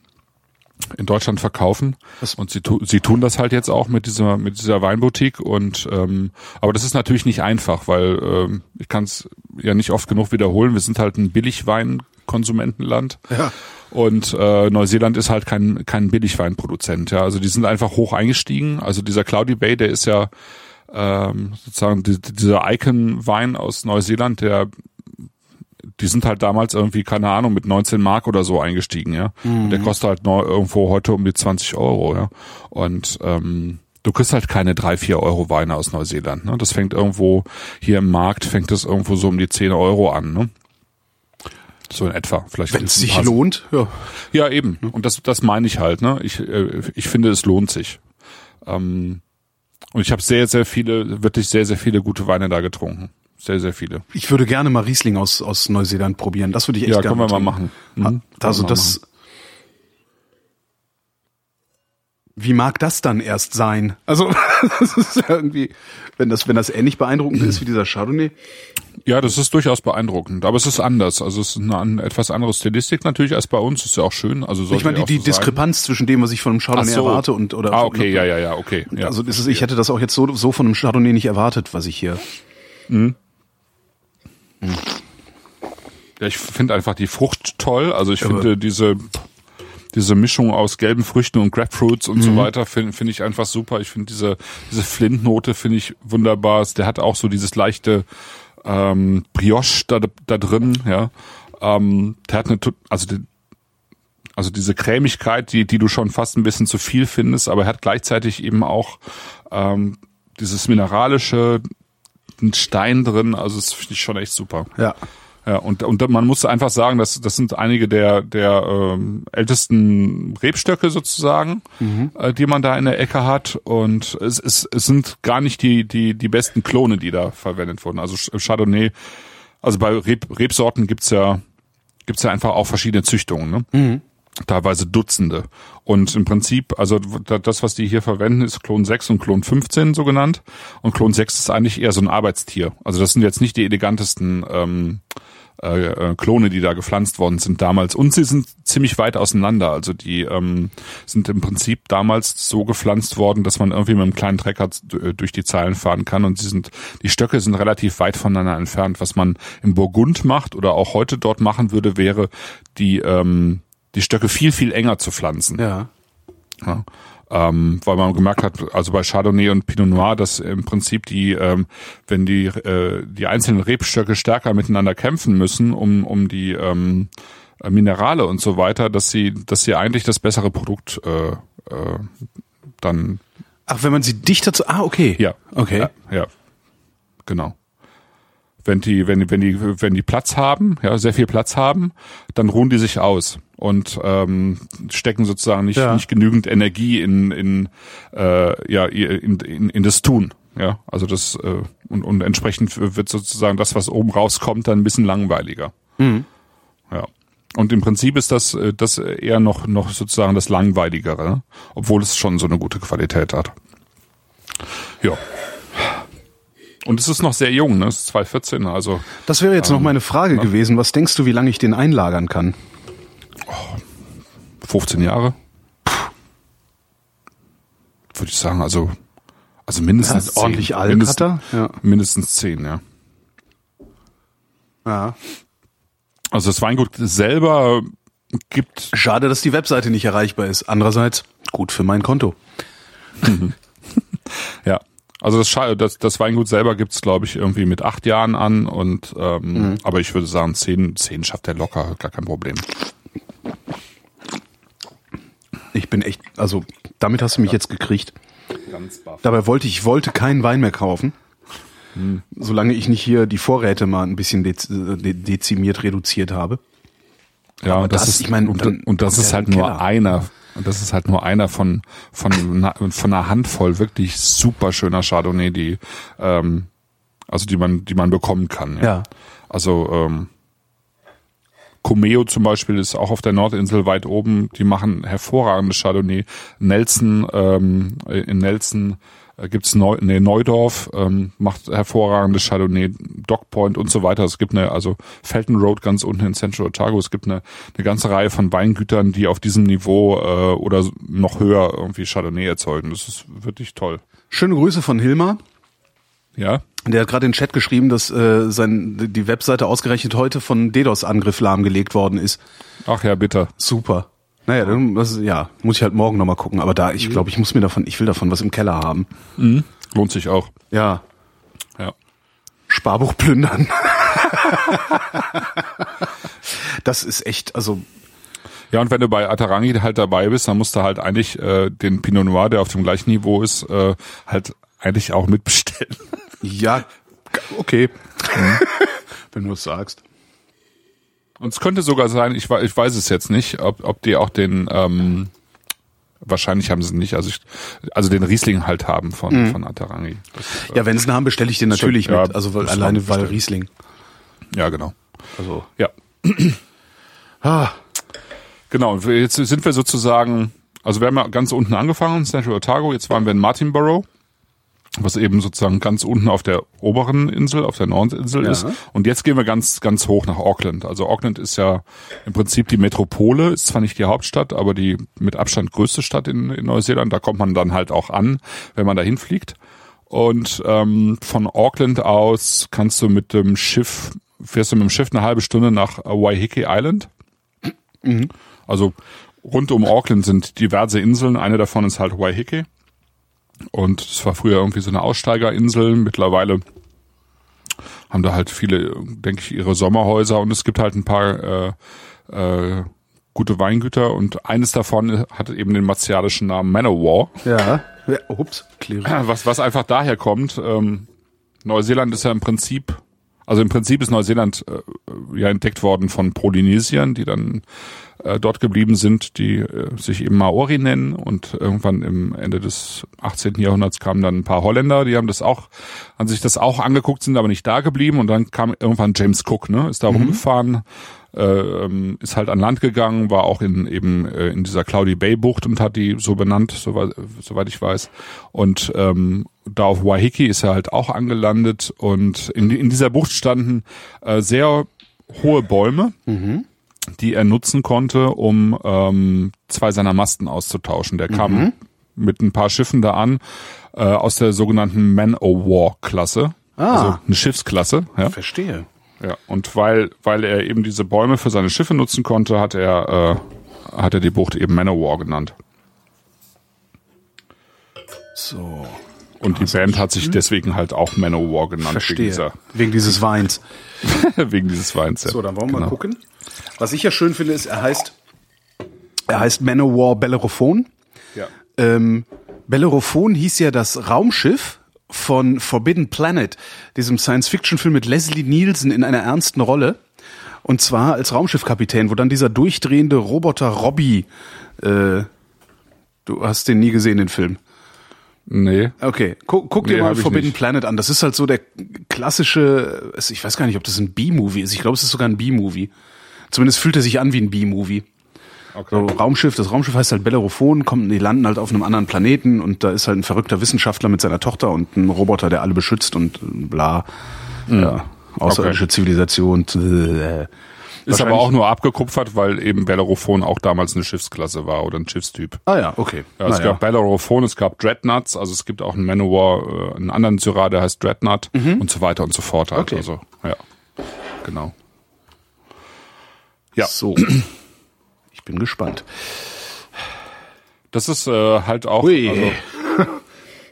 in Deutschland verkaufen. Und sie, tu, sie tun das halt jetzt auch mit dieser mit dieser Weinboutique und ähm, aber das ist natürlich nicht einfach, weil ähm, ich kann es ja nicht oft genug wiederholen. Wir sind halt ein Billigweinkonsumentenland. Ja. Und äh, Neuseeland ist halt kein kein Billigweinproduzent. Ja, also die sind einfach hoch eingestiegen. Also dieser Cloudy Bay, der ist ja ähm, sozusagen die, dieser Icon-Wein aus Neuseeland, der die sind halt damals irgendwie, keine Ahnung, mit 19 Mark oder so eingestiegen, ja. Mhm. Der kostet halt neu, irgendwo heute um die 20 Euro, ja. Und ähm, du kriegst halt keine drei, vier Euro Weine aus Neuseeland. Ne? Das fängt irgendwo hier im Markt, fängt das irgendwo so um die 10 Euro an. Ne? So in etwa. Vielleicht Wenn es sich lohnt, ja. Ja, eben. Und das, das meine ich halt. Ne? Ich, äh, ich finde, es lohnt sich. Ähm, und ich habe sehr, sehr viele, wirklich sehr, sehr viele gute Weine da getrunken. Sehr, sehr viele. Ich würde gerne mal Riesling aus, aus Neuseeland probieren. Das würde ich echt ja, gerne können wir mal machen. Mhm. Also das. Machen. Wie mag das dann erst sein? Also, das ist ja irgendwie, wenn das, wenn das ähnlich beeindruckend ist wie dieser Chardonnay. Ja, das ist durchaus beeindruckend, aber es ist anders. Also es ist eine, eine etwas andere Stilistik natürlich als bei uns. Ist ja auch schön. Also ich meine die, die so Diskrepanz zwischen dem, was ich von einem Chardonnay so. erwarte und oder. Ah, okay, ja, ja, ja, okay. Ja. Also ist es, ich hätte das auch jetzt so so von einem Chardonnay nicht erwartet, was ich hier. Mhm. Mhm. Ja, ich finde einfach die Frucht toll. Also ich ja, finde diese diese Mischung aus gelben Früchten und Grapefruits und mhm. so weiter finde find ich einfach super. Ich finde diese diese Flintnote finde ich wunderbar. Der hat auch so dieses leichte ähm, Brioche da, da drin, ja. Ähm, der hat eine, also die, also diese Cremigkeit, die, die du schon fast ein bisschen zu viel findest, aber er hat gleichzeitig eben auch ähm, dieses mineralische, einen Stein drin, also das finde ich schon echt super. Ja. Ja, und, und man muss einfach sagen, dass das sind einige der, der ähm, ältesten Rebstöcke sozusagen, mhm. äh, die man da in der Ecke hat. Und es, es, es sind gar nicht die, die, die besten Klone, die da verwendet wurden. Also Chardonnay, also bei Reb, Rebsorten gibt's ja, gibt's ja einfach auch verschiedene Züchtungen. Ne? Mhm teilweise Dutzende. Und im Prinzip, also das, was die hier verwenden, ist Klon 6 und Klon 15 so genannt. Und Klon 6 ist eigentlich eher so ein Arbeitstier. Also das sind jetzt nicht die elegantesten ähm, äh, äh, Klone, die da gepflanzt worden sind damals. Und sie sind ziemlich weit auseinander. Also die ähm, sind im Prinzip damals so gepflanzt worden, dass man irgendwie mit einem kleinen Trecker äh, durch die Zeilen fahren kann. Und sie sind, die Stöcke sind relativ weit voneinander entfernt. Was man im Burgund macht oder auch heute dort machen würde, wäre die ähm, die Stöcke viel viel enger zu pflanzen. Ja. ja ähm, weil man gemerkt hat, also bei Chardonnay und Pinot Noir, dass im Prinzip die, ähm, wenn die äh, die einzelnen Rebstöcke stärker miteinander kämpfen müssen, um um die ähm, Minerale und so weiter, dass sie dass sie eigentlich das bessere Produkt äh, äh, dann. Ach, wenn man sie dichter zu, ah okay, ja, okay, ja, ja. genau wenn die, wenn, wenn die, wenn die Platz haben, ja, sehr viel Platz haben, dann ruhen die sich aus und ähm, stecken sozusagen nicht, ja. nicht genügend Energie in, in, äh, ja, in, in, in das Tun. Ja, also das äh, und, und entsprechend wird sozusagen das, was oben rauskommt, dann ein bisschen langweiliger. Mhm. Ja. Und im Prinzip ist das, äh, das eher noch, noch sozusagen das Langweiligere, obwohl es schon so eine gute Qualität hat. Ja. Und es ist noch sehr jung, ne? Es ist 2014, also. Das wäre jetzt ähm, noch meine Frage ne? gewesen. Was denkst du, wie lange ich den einlagern kann? 15 Jahre. Würde ich sagen, also, also mindestens ja, zehn. ordentlich alt mindestens, ja. mindestens zehn, ja. Ja. Also das Weingut selber gibt. Schade, dass die Webseite nicht erreichbar ist. Andererseits gut für mein Konto. ja. Also das, das, das Weingut selber gibt's glaube ich, irgendwie mit acht Jahren an und ähm, Mhm. aber ich würde sagen, zehn, zehn schafft er locker, gar kein Problem. Ich bin echt, also damit hast du mich jetzt gekriegt. Ganz baff. Dabei wollte ich, wollte keinen Wein mehr kaufen. Hm. Solange ich nicht hier die Vorräte mal ein bisschen dez de dezimiert reduziert habe. Ja, Aber das, das- ist, ich mein, und, und das ist ja halt nur einer. Und das ist halt nur einer von von von einer Handvoll wirklich super schöner Chardonnay, die ähm, also die man die man bekommen kann. Ja. Also ähm, Comeo zum Beispiel ist auch auf der Nordinsel weit oben. Die machen hervorragende Chardonnay. Nelson ähm, in Nelson äh, gibt's Neu nee, Neudorf ähm, macht hervorragende Chardonnay, Dock Point und so weiter. Es gibt eine also Felton Road ganz unten in Central Otago. Es gibt eine, eine ganze Reihe von Weingütern, die auf diesem Niveau äh, oder noch höher irgendwie Chardonnay erzeugen. Das ist wirklich toll. Schöne Grüße von Hilmar. Ja. Der hat gerade in den Chat geschrieben, dass äh, sein, die Webseite ausgerechnet heute von DDoS-Angriff lahmgelegt worden ist. Ach ja, bitte. Super. Naja, dann, das, ja, muss ich halt morgen nochmal gucken. Aber da, ich glaube, ich muss mir davon, ich will davon was im Keller haben. Lohnt sich auch. Ja, Ja. Sparbuch plündern. das ist echt, also Ja, und wenn du bei Atarangi halt dabei bist, dann musst du halt eigentlich äh, den Pinot Noir, der auf dem gleichen Niveau ist, äh, halt eigentlich auch mitbestellen. ja, okay. Wenn du es sagst. Und es könnte sogar sein, ich, ich weiß es jetzt nicht, ob, ob die auch den, ähm, wahrscheinlich haben sie nicht, also ich, also den Riesling halt haben von, von Atarangi. Das, äh, Ja, wenn sie ihn haben, bestelle ich den natürlich ja, mit. Also weil, alleine weil. Riesling. ja, genau. Also. Ja, Ah, genau. Jetzt sind wir sozusagen, also wir haben ja ganz unten angefangen, Central Otago, jetzt waren wir in Martinborough, was eben sozusagen ganz unten auf der oberen Insel, auf der Nordinsel Ja. ist. Und jetzt gehen wir ganz, ganz hoch nach Auckland. Also Auckland ist ja im Prinzip die Metropole, ist zwar nicht die Hauptstadt, aber die mit Abstand größte Stadt in, in Neuseeland. Da kommt man dann halt auch an, wenn man dahin fliegt. Und ähm, von Auckland aus kannst du mit dem Schiff, fährst du mit dem Schiff eine halbe Stunde nach Waiheke Island. Also rund um Auckland sind diverse Inseln. Eine davon ist halt Waiheke. Und es war früher irgendwie so eine Aussteigerinsel. Mittlerweile haben da halt viele, denke ich, ihre Sommerhäuser und es gibt halt ein paar äh, äh, gute Weingüter und eines davon hat eben den martialischen Namen Manowar, ja. ja. Ups, kläre. was, was einfach daher kommt. Ähm, Neuseeland ist ja im Prinzip, also im Prinzip ist Neuseeland äh, ja entdeckt worden von Polynesiern, die dann äh, dort geblieben sind, die äh, sich eben Maori nennen und irgendwann im Ende des 18. Jahrhunderts kamen dann ein paar Holländer, die haben das auch, haben sich das auch angeguckt, sind aber nicht da geblieben und dann kam irgendwann James Cook, ne, ist da rumgefahren, äh, ähm, ist halt an Land gegangen, war auch in eben äh, in dieser Cloudy Bay Bucht und hat die so benannt, soweit, soweit ich weiß. Und ähm, da auf Waiheke ist er halt auch angelandet und in, in dieser Bucht standen äh, sehr hohe Bäume, die er nutzen konnte, um ähm, zwei seiner Masten auszutauschen. Der kam mit ein paar Schiffen da an äh, aus der sogenannten Man-O-War-Klasse. Ah. Also eine Schiffsklasse. Ja. Verstehe. Ja, und weil, weil er eben diese Bäume für seine Schiffe nutzen konnte, hat er, äh, hat er die Bucht eben Manowar genannt. So. Und die Band hat sich deswegen halt auch Manowar genannt. Verstehe. Wegen, dieser, Wegen dieses Weins. wegen dieses Weins. Ja. So, dann wollen wir Genau. mal gucken. Was ich ja schön finde, ist, er heißt, er heißt Manowar Bellerophon. Ja. Ähm, Bellerophon hieß ja das Raumschiff von Forbidden Planet, diesem Science-Fiction-Film mit Leslie Nielsen in einer ernsten Rolle. Und zwar als Raumschiffkapitän, wo dann dieser durchdrehende Roboter Robbie, äh, du hast den nie gesehen, den Film. Nee. Okay, guck, guck Nee, dir mal Forbidden. Planet an. Das ist halt so der klassische, ich weiß gar nicht, ob das ein B-Movie ist. Ich glaube, es ist sogar ein B-Movie. Zumindest fühlt er sich an wie ein B-Movie. Okay. So, Raumschiff, das Raumschiff heißt halt Bellerophon, kommen, die landen halt auf einem anderen Planeten und da ist halt ein verrückter Wissenschaftler mit seiner Tochter und ein Roboter, der alle beschützt und bla. Ja, außerirdische Okay. Zivilisation. Äh, Ist aber auch nur abgekupfert, weil eben Bellerophon auch damals eine Schiffsklasse war oder ein Schiffstyp. Ah ja, okay. Ja, es Naja. gab Bellerophon, es gab Dreadnoughts, also es gibt auch einen Manowar, äh, einen anderen Syrah, der heißt Dreadnought und so weiter und so fort. Halt. Okay. Also, ja, genau. Ja, So. Bin gespannt. das ist äh, halt auch, Hui. also,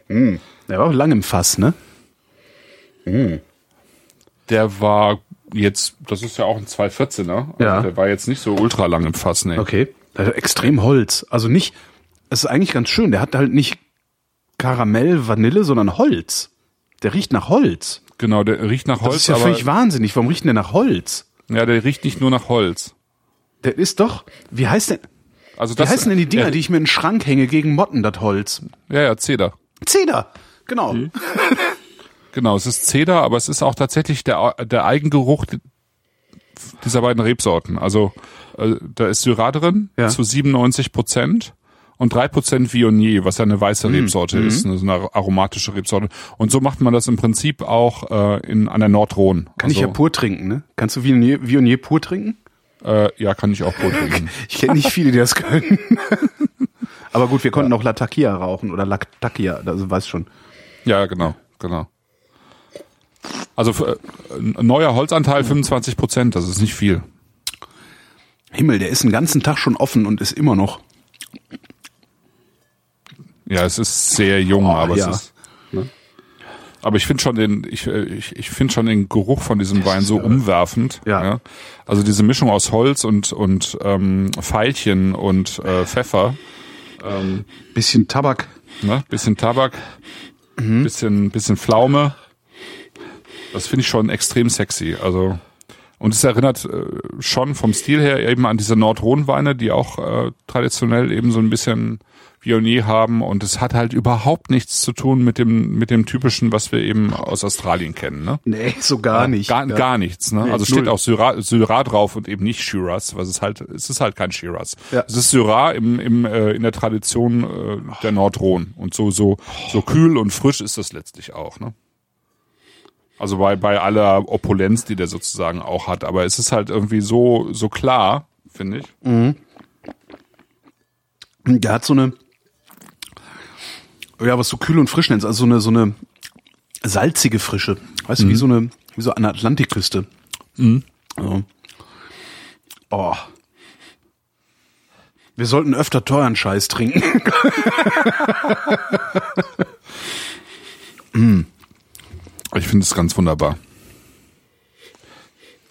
Der war auch lang im Fass, ne? Der war jetzt, das ist ja auch ein 214er. Also Ja. Der war jetzt nicht so ultra lang im Fass, ne. Okay. Der hat extrem Holz. Also nicht, es ist eigentlich ganz schön. Der hat halt nicht Karamell, Vanille, sondern Holz. Der riecht nach Holz. Genau, der riecht nach Das Holz, ist ja völlig wahnsinnig. Warum riecht denn der nach Holz? ja, der riecht nicht nur nach Holz. Der ist doch, wie heißt denn, Also wie das, heißen denn die Dinger, ja, die ich mir in den Schrank hänge gegen Motten, das Holz? Ja, ja, Zeder. Zeder. Genau. Genau, es ist Zeder, aber es ist auch tatsächlich der, der Eigengeruch dieser beiden Rebsorten. Also äh, da ist Syrah drin Ja. zu 97 Prozent und drei Prozent Viognier, was ja eine Mhm. weiße Rebsorte ist, eine, aromatische Rebsorte. Und so macht man das im Prinzip auch äh, in an der Nordrhone. Kann ich ja pur trinken, ne? Kannst du Viognier, Viognier pur trinken? Äh, ja, kann ich auch pur trinken. Ich kenne nicht viele, die das können. Aber gut, wir konnten auch Latakia rauchen oder Lactakia, also weiß schon. Ja, genau, genau. Also für, äh, neuer Holzanteil 25 Prozent, das ist nicht viel. Himmel, der ist den ganzen Tag schon offen und ist immer noch. Ja, es ist sehr jung, Oh, aber ja. es ist. Ne? Aber ich finde schon den, ich, äh, ich, ich finde schon den Geruch von diesem Wein so umwerfend. Ja. Also diese Mischung aus Holz und und ähm, Veilchen und äh, Pfeffer, Bisschen Tabak. ne? bisschen Tabak, Mhm. bisschen bisschen Pflaume. Das finde ich schon extrem sexy. Also und es erinnert äh, schon vom Stil her eben an diese Nordrhone-Weine, die auch äh, traditionell eben so ein bisschen Viognier haben und es hat halt überhaupt nichts zu tun mit dem mit dem typischen, was wir eben aus Australien kennen, ne? Nee, so gar nicht. Gar, ja. gar nichts, ne? Nee, also null. steht auch Syrah, Syrah drauf und eben nicht Shiraz, was es halt es ist halt kein Shiraz. Ja. Es ist Syrah im im äh, in der Tradition äh, der Nordrhone und so so so kühl und frisch ist das letztlich auch, ne? Also bei bei aller Opulenz, die der sozusagen auch hat, aber es ist halt irgendwie so so klar, finde ich. Der hat so eine, ja, was du kühl und frisch nennst, also so eine, so eine salzige Frische. Weißt du, wie so eine, wie so an der Atlantikküste. Ja. Oh. Wir sollten öfter teuren Scheiß trinken. Ich finde es ganz wunderbar.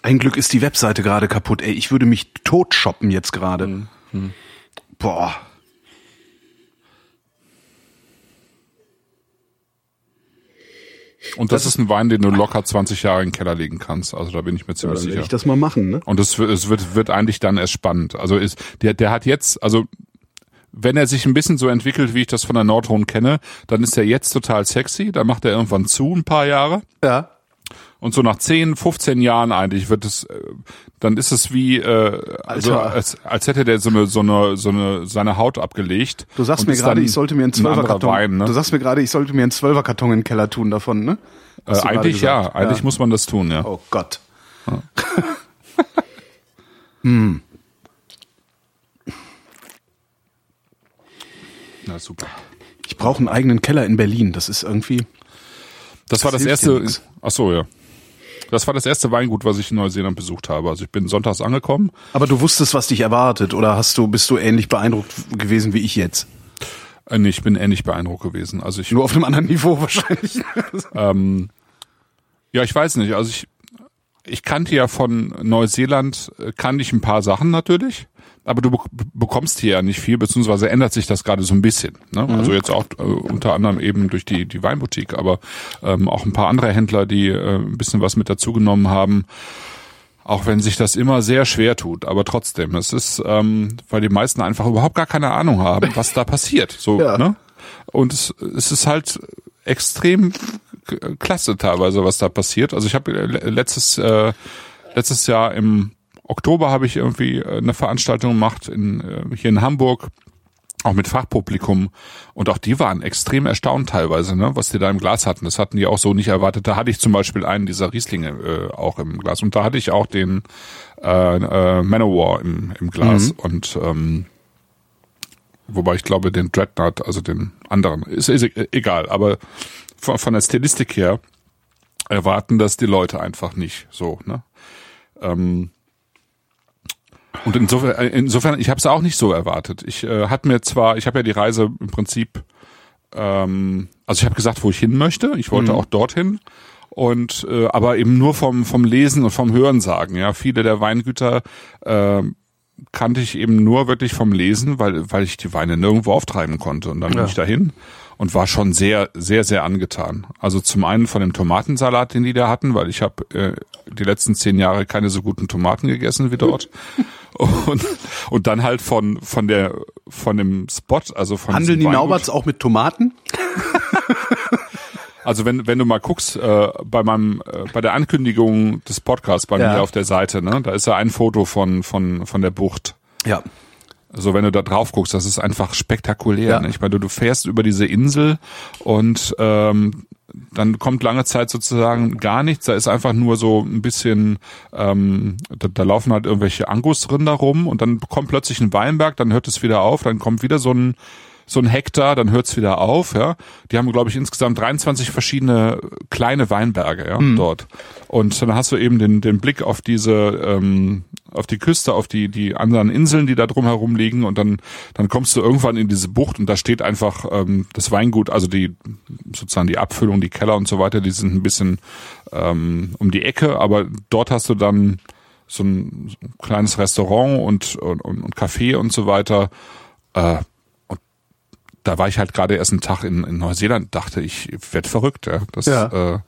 Ein Glück ist die Webseite gerade kaputt. Ey, ich würde mich tot shoppen jetzt gerade. Boah. Und das, ist ein Wein, den du locker 20 Jahre in den Keller legen kannst. Also da bin ich mir Ja, ziemlich dann werde sicher. ich das mal machen, ne? Und es wird, es wird, wird eigentlich dann erst spannend. Also ist, der, der hat jetzt, also wenn er sich ein bisschen so entwickelt, wie ich das von der Nordrhone kenne, dann ist er jetzt total sexy. Dann macht er irgendwann zu, ein paar Jahre. Ja. Und so nach 10, 15 Jahren eigentlich wird es, äh, dann ist es wie, äh, also als, als hätte der so eine, so eine, so eine, seine Haut abgelegt. Du sagst mir gerade, ich sollte mir einen ein Zwölferkarton. Wein, ne? Du sagst mir gerade, ich sollte mir einen Zwölferkarton in den Keller tun davon, ne? äh, eigentlich ja, eigentlich Ja. muss man das tun, ja. Oh Gott. Na super. Ich brauche einen eigenen Keller in Berlin. Das ist irgendwie. Das war Das das hilft dir erste. Ach so, ja. Das war das erste Weingut, was ich in Neuseeland besucht habe. Also ich bin sonntags angekommen. Aber du wusstest, was dich erwartet, oder hast du, bist du ähnlich beeindruckt gewesen wie ich jetzt? Äh, nee, ich bin ähnlich beeindruckt gewesen. Also ich, Nur auf einem anderen Niveau wahrscheinlich. ähm, ja, ich weiß nicht. Also ich, ich kannte ja von Neuseeland, äh, kannte ich ein paar Sachen natürlich. Aber du bek- bekommst hier ja nicht viel, beziehungsweise ändert sich das gerade so ein bisschen. Ne? Also jetzt auch äh, unter anderem eben durch die, die Weinboutique, aber ähm, auch ein paar andere Händler, die äh, ein bisschen was mit dazugenommen haben. Auch wenn sich das immer sehr schwer tut, aber trotzdem, es ist, ähm, weil die meisten einfach überhaupt gar keine Ahnung haben, was da passiert. So, Ja. ne? Und es, es ist halt extrem klasse teilweise, was da passiert. Also ich habe äh, letztes äh, letztes Jahr im Oktober habe ich irgendwie äh, eine Veranstaltung gemacht in, äh, hier in Hamburg, auch mit Fachpublikum. Und auch die waren extrem erstaunt teilweise, ne, was die da im Glas hatten. Das hatten die auch so nicht erwartet. Da hatte ich zum Beispiel einen dieser Rieslinge äh, auch im Glas. Und da hatte ich auch den äh, äh, Manowar im, im Glas. Und ähm, wobei ich glaube, den Dreadnought, also den anderen, ist, ist e- egal. Aber von, von der Stilistik her erwarten das die Leute einfach nicht so. Ne? Ähm, und insofern, äh, insofern ich habe es auch nicht so erwartet. Ich äh, hatte mir zwar, ich habe ja die Reise im Prinzip ähm, also ich habe gesagt, wo ich hin möchte. Ich wollte Mhm. auch dorthin. Und äh, aber eben nur vom vom Lesen und vom Hören sagen. Ja, viele der Weingüter äh, kannte ich eben nur wirklich vom Lesen, weil weil ich die Weine nirgendwo auftreiben konnte. Und dann bin Ja. ich dahin und war schon sehr sehr sehr angetan. Also zum einen von dem Tomatensalat, den die da hatten, weil ich habe äh, die letzten zehn Jahre keine so guten Tomaten gegessen wie dort. und und dann halt von von der von dem Spot, also von Handeln die. Nauberts auch mit Tomaten? Also wenn wenn du mal guckst äh, bei meinem äh, bei der Ankündigung des Podcasts bei Ja. mir auf der Seite, ne, da ist ja ein Foto von von von der Bucht. Ja. Also wenn du da drauf guckst, das ist einfach spektakulär. Ja. Ne? Ich meine, du, du fährst über diese Insel und ähm, dann kommt lange Zeit sozusagen gar nichts. Da ist einfach nur so ein bisschen, ähm, da, da laufen halt irgendwelche Angusrinder rum und dann kommt plötzlich ein Weinberg, dann hört es wieder auf, dann kommt wieder so ein so ein Hektar, dann hört's wieder auf, ja. Die haben, glaube ich, insgesamt 23 verschiedene kleine Weinberge, ja, dort. Und dann hast du eben den, den Blick auf diese, ähm, auf die Küste, auf die, die anderen Inseln, die da drumherum liegen und dann, dann kommst du irgendwann in diese Bucht und da steht einfach ähm, das Weingut, also die, sozusagen die Abfüllung, die Keller und so weiter, die sind ein bisschen ähm, um die Ecke, aber dort hast du dann so ein, so ein kleines Restaurant und, und, und Café und so weiter. Äh, da war ich halt gerade erst einen Tag in, in Neuseeland, dachte ich, werd verrückt, ja. Das, Ja. Äh,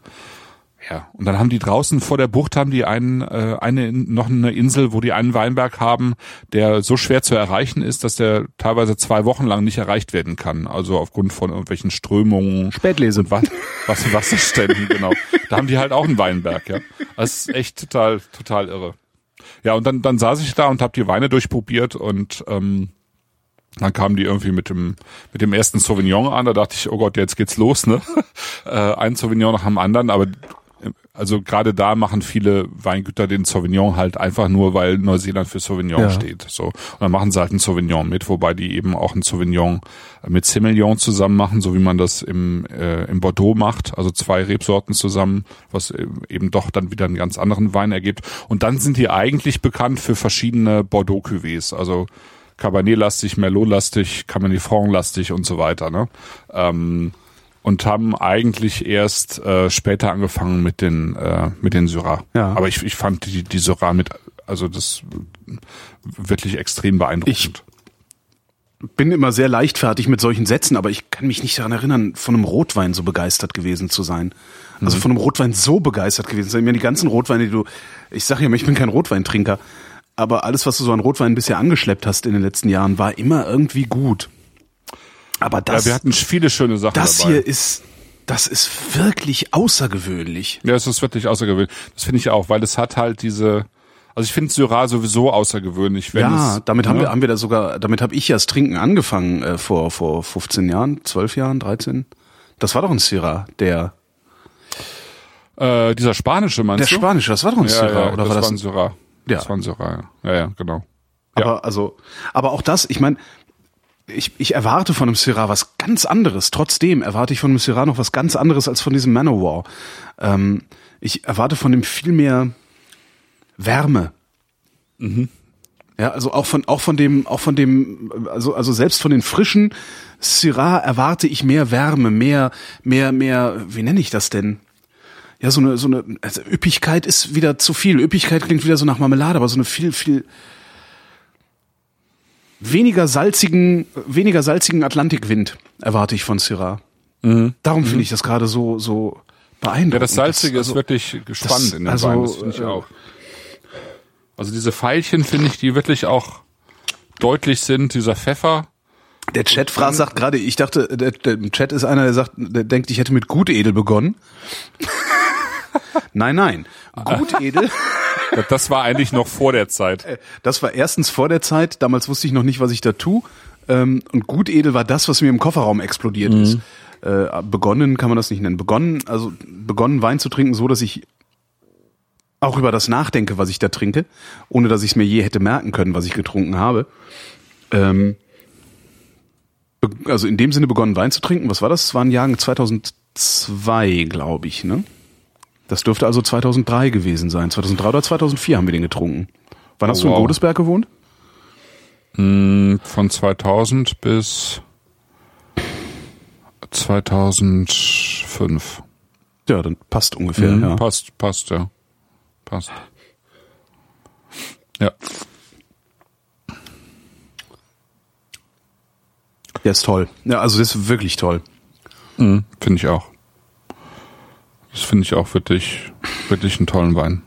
ja. Und dann haben die draußen vor der Bucht haben die einen, äh, eine noch eine Insel, wo die einen Weinberg haben, der so schwer zu erreichen ist, dass der teilweise zwei Wochen lang nicht erreicht werden kann. Also aufgrund von irgendwelchen Strömungen. Spätlese. Und was, was Wasserständen, genau. Da haben die halt auch einen Weinberg, ja. Das ist echt total, total irre. Ja, und dann, dann saß ich da und habe die Weine durchprobiert und ähm, dann kamen die irgendwie mit dem mit dem ersten Sauvignon an. Da dachte ich, oh Gott, jetzt geht's los, ne? äh, ein Sauvignon nach dem anderen, aber also gerade da machen viele Weingüter den Sauvignon halt einfach nur, weil Neuseeland für Sauvignon Ja. steht. So und dann machen sie halt einen Sauvignon mit, wobei die eben auch einen Sauvignon mit Semillon zusammen machen, so wie man das im äh, im Bordeaux macht, also zwei Rebsorten zusammen, was eben doch dann wieder einen ganz anderen Wein ergibt. Und dann sind die eigentlich bekannt für verschiedene Bordeaux Cuvées, also Cabernet-lastig, Merlot-lastig, Cabernet Franc-lastig und so weiter. Ne? Ähm, und haben eigentlich erst äh, später angefangen mit den äh, mit den Syrah. Ja. Aber ich, ich fand die die Syrah mit also das wirklich extrem beeindruckend. bin immer sehr leichtfertig mit solchen Sätzen, aber ich kann mich nicht daran erinnern, von einem Rotwein so begeistert gewesen zu sein. Also von einem Rotwein so begeistert gewesen zu sein. Ich meine, die ganzen Rotweine, die du, ich sage ja immer, ich bin kein Rotweintrinker, aber alles, was du so an Rotwein bisher angeschleppt hast in den letzten Jahren, war immer irgendwie gut. Aber das, ja, wir hatten viele schöne Sachen das dabei. hier ist, das ist wirklich außergewöhnlich. Ja, es ist wirklich außergewöhnlich. Das finde ich auch, weil es hat halt diese, also ich finde Syrah sowieso außergewöhnlich. Wenn Ja, es, damit haben ne? wir, haben wir da sogar, damit habe ich ja das Trinken angefangen äh, vor vor 15 Jahren, 12 Jahren, 13. Das war doch ein Syrah, der Äh, dieser spanische meinst der du? spanische, das war doch ein ja, Syrah ja, oder das war das? war ein Syrah. Ja. Das war ein Syrah, ja. Ja, genau. Ja. aber also, aber auch das, ich meine, ich, ich erwarte von einem Syrah was ganz anderes. Trotzdem erwarte ich von einem Syrah noch was ganz anderes als von diesem Manowar. Ähm, ich erwarte von dem viel mehr Wärme. Ja, also auch von auch von dem auch von dem also also selbst von den frischen Syrah erwarte ich mehr Wärme, mehr mehr mehr wie nenne ich das denn? Ja, so eine so eine also Üppigkeit ist wieder zu viel. Üppigkeit klingt wieder so nach Marmelade, aber so eine viel viel weniger salzigen weniger salzigen Atlantikwind erwarte ich von Syrah. Darum finde ich das gerade so so beeindruckend. Ja, das Salzige also, ist wirklich gespannt das- in dem also, Wein, das finde ich äh, auch. Also diese Pfeilchen finde ich, die wirklich auch deutlich sind, dieser Pfeffer. Der Chat-Phrase sagt gerade, ich dachte, der, der Chat ist einer, der sagt, der denkt, ich hätte mit Gutedel begonnen. nein, nein. Gutedel, Das- Das war eigentlich noch vor der Zeit. das war erstens vor der Zeit, damals wusste ich noch nicht, was ich da tue. Ähm, und Gutedel war das, was mir im Kofferraum explodiert ist. Äh, begonnen kann man das nicht nennen. Begonnen, also begonnen Wein zu trinken, so dass ich auch über das nachdenke, was ich da trinke, ohne dass ich es mir je hätte merken können, was ich getrunken habe. Ähm, also in dem Sinne begonnen Wein zu trinken. Was war das? Das war ein Jahrgang 2002, glaube ich, ne? Das dürfte also 2003 gewesen sein. 2003 oder 2004 haben wir den getrunken. Wann hast Oh, du in wow. Godesberg gewohnt? Von 2000 bis 2005. Ja, dann passt ungefähr, Mhm, ja. Passt, passt, ja. Passt. Ja. Der ist toll. Ja, also das ist wirklich toll. Mhm, finde ich auch. Das finde ich auch wirklich, wirklich einen tollen Wein.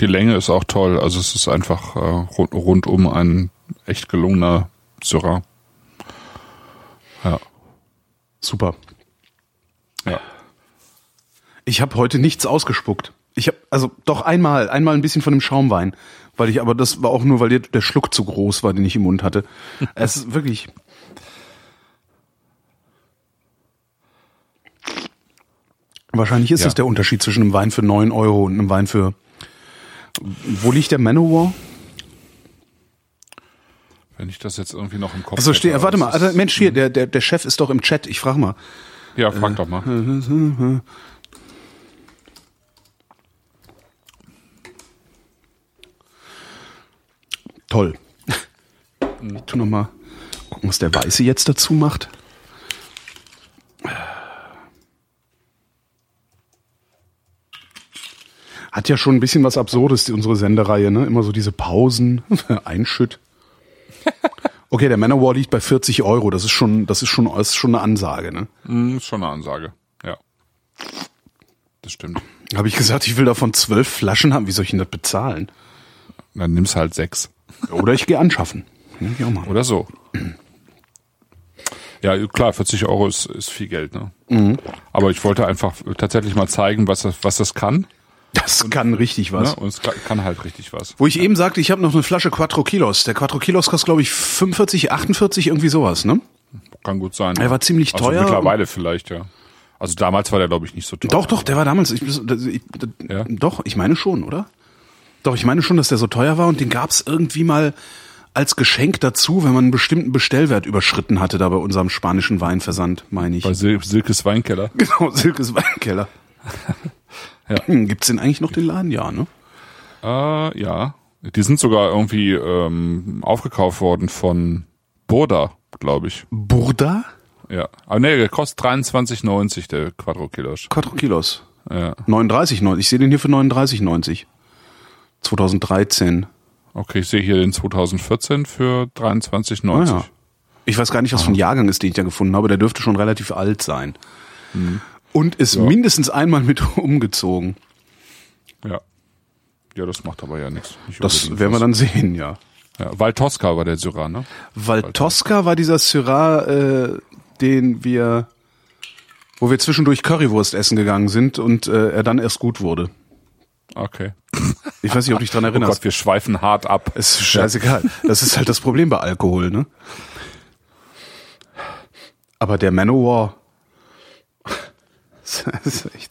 Die Länge ist auch toll, also es ist einfach äh, rund, rundum ein echt gelungener Syrah. Ja, Super. ja. Ich habe heute nichts ausgespuckt. Ich habe also doch einmal, einmal ein bisschen von dem Schaumwein, weil ich aber das war auch nur, weil der, der Schluck zu groß war, den ich im Mund hatte. es ist wirklich. Wahrscheinlich ist Ja. das der Unterschied zwischen einem Wein für 9 Euro und einem Wein für. Wo liegt der Manowar? Wenn ich das jetzt irgendwie noch im Kopf Also steh, hätte, warte mal, also, Mensch hier, der, der, der Chef ist doch im Chat. Ich frag mal. Ja, frag doch mal. Toll. Ich tu noch mal gucken, was der Weiße jetzt dazu macht. Hat ja schon ein bisschen was Absurdes, unsere Sendereihe, ne? Immer so diese Pausen, Einschütt. Okay, der Manowar liegt bei 40 Euro. Das ist schon, das ist schon, das ist schon eine Ansage, ne? Mhm, ist schon eine Ansage. Ja. Das stimmt. Habe ich gesagt, ich will davon zwölf Flaschen haben. Wie soll ich denn das bezahlen? Dann nimmst halt sechs. Oder ich gehe anschaffen. Ja, ich auch mal. Oder so. Ja, klar, 40 Euro ist, ist viel Geld, ne? Mhm. Aber ich wollte einfach tatsächlich mal zeigen, was das, was das kann. Das kann richtig was. Ne? Und es kann, halt richtig was. Wo ich eben sagte, ich habe noch eine Flasche Quattro Kilos. Der Quattro Kilos kostet, glaube ich, 45, 48, irgendwie sowas, ne? Kann gut sein. Er war ziemlich also teuer. Mittlerweile vielleicht, ja. Also damals war der, glaube ich, nicht so teuer. Doch, doch, der war damals. Ich, ich, das- Ja? Doch, ich meine schon, oder? Doch, ich meine schon, dass der so teuer war und den gab's irgendwie mal als Geschenk dazu, wenn man einen bestimmten Bestellwert überschritten hatte, da bei unserem spanischen Weinversand, meine ich. Bei Sil Silkes Weinkeller. Genau, Silkes Weinkeller. Ja. Hm, Gibt's denn eigentlich noch den Laden? Ja, ne? Äh, ja. Die sind sogar irgendwie ähm, aufgekauft worden von Burda, glaube ich. Burda? Ja. Aber nee, der kostet 23,90, der Quattro Kilos. Quattro Kilos. Ja. 39,90. Ich sehe den hier für 39,90. 2013. Okay, ich sehe hier den 2014 für 23,90. Ah, ja. Ich weiß gar nicht, was für ein Jahrgang ist, den ich da gefunden habe. Der dürfte schon relativ alt sein. Und ist Ja. mindestens einmal mit umgezogen. Ja. Ja, das macht aber ja nichts. Nicht Das werden wir dann sehen, ja. Ja, Val Tosca war der Syrah, ne? Weil Tosca war dieser Syrah, äh, den wir, wo wir zwischendurch Currywurst essen gegangen sind und äh, er dann erst gut wurde. Okay. Ich weiß nicht, ob dich dran Oh erinnerst. Gott, wir schweifen hart ab. Es ist scheißegal. Das ist halt das Problem bei Alkohol, ne? Aber der Manowar. Das ist echt.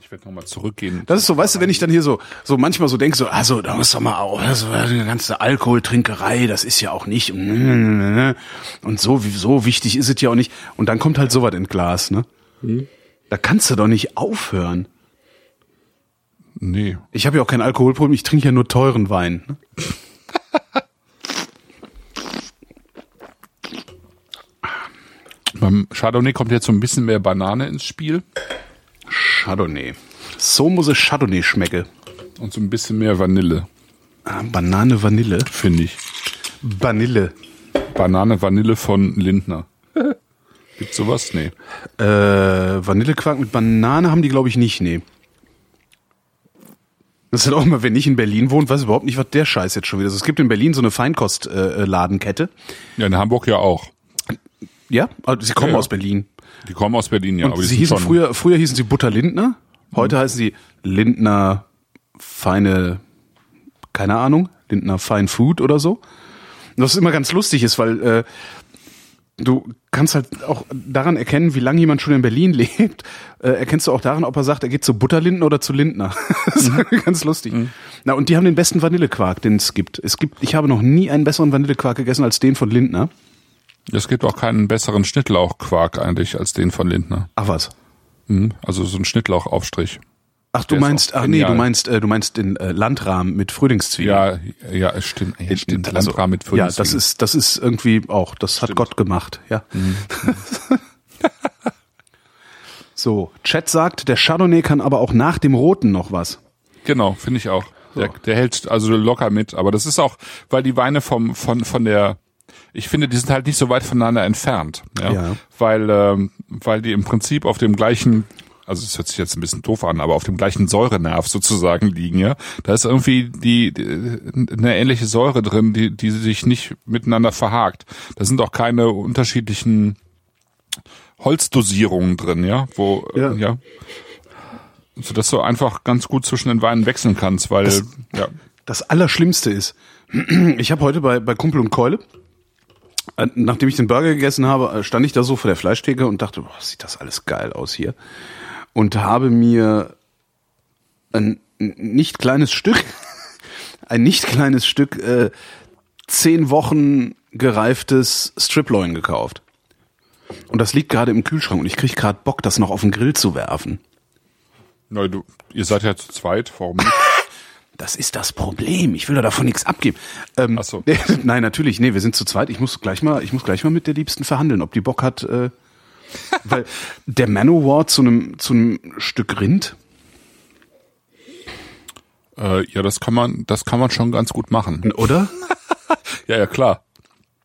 Ich werde nochmal zurückgehen. Das ist so, weißt du, wenn ich dann hier so, so manchmal so denke, so, also, da muss doch mal auch, also, die ganze Alkoholtrinkerei, das ist ja auch nicht, und so, so wichtig ist es ja auch nicht. Und dann kommt halt sowas in Glas, ne? Da kannst du doch nicht aufhören. Nee. Ich habe ja auch kein Alkoholproblem, ich trinke ja nur teuren Wein. Ne? Beim Chardonnay kommt jetzt so ein bisschen mehr Banane ins Spiel Chardonnay. So muss es Chardonnay schmecken. und so ein bisschen mehr Vanille, Ah, Banane, Vanille. finde ich. Vanille. Banane, Vanille von Lindner. Gibt's sowas? Nee. Äh, Vanillequark mit Banane haben die, glaube ich, nicht, nee. Das ist halt auch immer, wenn ich in Berlin wohne, weiß ich überhaupt nicht, was der Scheiß jetzt schon wieder ist. Es gibt in Berlin so eine Feinkostladenkette. Äh. Ja, in Hamburg ja auch. ja, also sie kommen Ja, ja. aus Berlin. Die kommen aus Berlin, ja. Und aber sie hießen früher, früher hießen sie Butter Lindner. Heute heißen sie Lindner feine, keine Ahnung, Lindner Fine Food oder so. Und was immer ganz lustig ist, weil äh, du kannst halt auch daran erkennen, wie lange jemand schon in Berlin lebt, äh, erkennst du auch daran, ob er sagt, er geht zu Butterlinden oder zu Lindner. das ist ganz lustig. Na, und die haben den besten Vanillequark, den es gibt. Es gibt, ich habe noch nie einen besseren Vanillequark gegessen als den von Lindner. Es gibt auch keinen besseren Schnittlauchquark eigentlich als den von Lindner. Ach was. Mhm. Also so ein Schnittlauchaufstrich. Ach, du meinst, ach nee, du meinst, äh, du meinst den äh, Landrahmen mit Frühlingszwiebeln. Ja, ja, es stimmt. Ja, stimmt. Also, Landrahmen mit Ja, das Frühlingszwiebeln. ist, das ist irgendwie auch, das hat Gott gemacht, ja. Mhm. so, Chat sagt, der Chardonnay kann aber auch nach dem Roten noch was. Genau, finde ich auch. Der, der hält also locker mit, aber das ist auch, weil die Weine vom von von der ich finde, die sind halt nicht so weit voneinander entfernt, ja, Ja. weil ähm, weil die im Prinzip auf dem gleichen also es hört sich jetzt ein bisschen doof an, aber auf dem gleichen Säurenerv sozusagen liegen, ja. Da ist irgendwie die, die eine ähnliche Säure drin, die die sich nicht miteinander verhakt. Da sind auch keine unterschiedlichen Holzdosierungen drin, ja, wo Ja. ja, so dass du einfach ganz gut zwischen den Weinen wechseln kannst, weil ja Das Allerschlimmste ist, ich habe heute bei, bei Kumpel und Keule, äh, nachdem ich den Burger gegessen habe, äh, stand ich da so vor der Fleischtheke und dachte, boah, sieht das alles geil aus hier. Und habe mir ein nicht kleines Stück, ein nicht kleines Stück, äh, zehn Wochen gereiftes Striploin gekauft. Und das liegt gerade im Kühlschrank und ich krieg gerade Bock, das noch auf den Grill zu werfen. Na, du, ihr seid ja zu zweit, warum nicht? Das ist das Problem. Ich will doch davon nichts abgeben. Ähm, Ach so. Nein, natürlich. Nee, wir sind zu zweit. Ich muss gleich mal, ich muss gleich mal mit der Liebsten verhandeln, ob die Bock hat. Äh, weil der Manowar zu einem zu einem Stück Rind. Äh, ja, das kann man, das kann man schon ganz gut machen. Oder? Ja, ja, klar.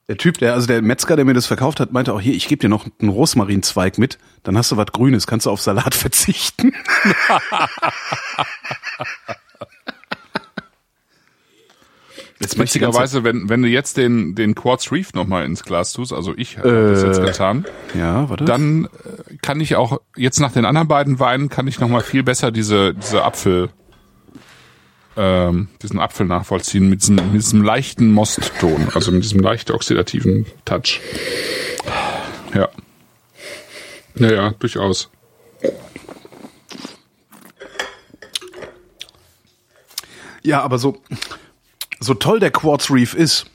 Der Typ, der also der Metzger, der mir das verkauft hat, meinte auch hier, ich gebe dir noch einen Rosmarinzweig mit, dann hast du was Grünes, kannst du auf Salat verzichten. Jetzt Witzigerweise, wenn, wenn du jetzt den, den Quartz Reef nochmal ins Glas tust, also ich habe das jetzt getan, Ja, warte. dann äh, kann ich auch, jetzt nach den anderen beiden Weinen, kann ich nochmal viel besser diese, diese Apfel, ähm, diesen Apfel nachvollziehen mit diesem, mit diesem leichten Mostton, also mit diesem leicht oxidativen Touch. Ja. Ja, ja, durchaus. Ja, aber so, so toll der Quartz Reef ist,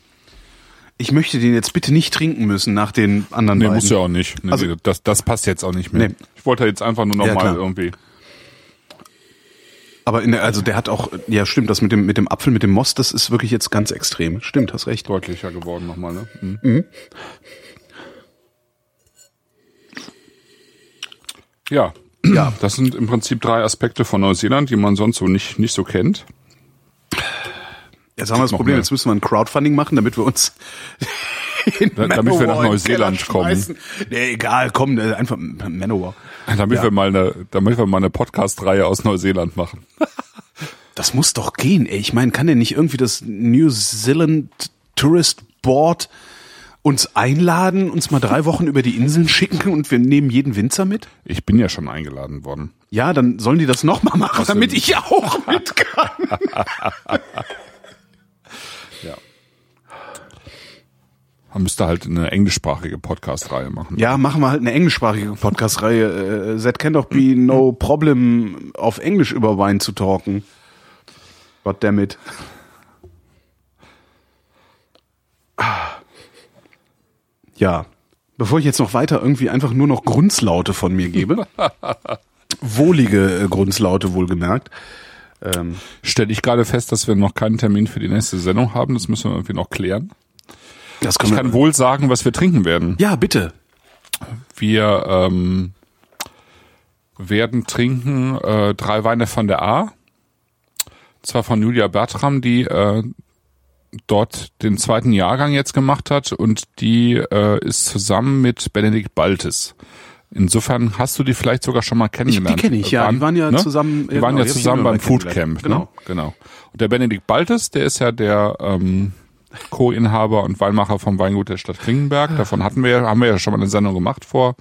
ich möchte den jetzt bitte nicht trinken müssen nach den anderen Nee, beiden. muss ja auch nicht. Nee, Also- nee, das, das passt jetzt auch nicht mehr. Nee. Ich wollte jetzt einfach nur Ja, nochmal klar. irgendwie. Aber in der, also der hat auch, ja stimmt, das mit dem, mit dem Apfel, mit dem Most, das ist wirklich jetzt ganz extrem. Stimmt, hast recht. deutlicher geworden nochmal, ne? Mhm. Ja. Ja. Das sind im Prinzip drei Aspekte von Neuseeland, die man sonst so nicht, nicht so kennt. Jetzt haben wir das Problem, mehr. jetzt müssen wir ein Crowdfunding machen, damit wir uns Da- damit wir nach Neuseeland kommen. Nee, egal, komm, äh, einfach Manowar. Damit wir mal eine, damit wir mal eine Podcast-Reihe aus Neuseeland machen. Das muss doch gehen, ey. Ich meine, kann der nicht irgendwie das New Zealand Tourist Board uns einladen, uns mal drei Wochen über die Inseln schicken und wir nehmen jeden Winzer mit? Ich bin ja schon eingeladen worden. Ja, dann sollen die das nochmal machen, damit ich auch mit kann. Ja. Man müsste halt eine englischsprachige Podcast-Reihe machen. Ja, machen wir halt eine englischsprachige Podcast-Reihe. Äh, That can doch be no problem, auf Englisch über Wein zu talken. God damn it. Ja, bevor ich jetzt noch weiter irgendwie einfach nur noch Grunzlaute von mir gebe, wohlige äh, Grunzlaute wohlgemerkt, ähm, Stelle ich gerade fest, dass wir noch keinen Termin für die nächste Sendung haben. Das müssen wir irgendwie noch klären. das Ich kann wohl sagen, was wir trinken werden. ja, bitte. Wir ähm, werden trinken äh, drei Weine von der A. Zwar von Julia Bertram, die äh, dort den zweiten Jahrgang jetzt gemacht hat und die äh, ist zusammen mit Benedikt Baltes. Insofern hast du die vielleicht sogar schon mal kennengelernt. kenn ich, ja. Die waren ja zusammen- Die waren genau, ja die ich zusammen beim. Foodcamp. Genau. Ne? genau. Und der Benedikt Baltes, der ist ja der ähm, Co-Inhaber und Weinmacher vom Weingut der Stadt Klingenberg. Davon hatten wir, ja- haben wir ja schon mal eine Sendung gemacht vor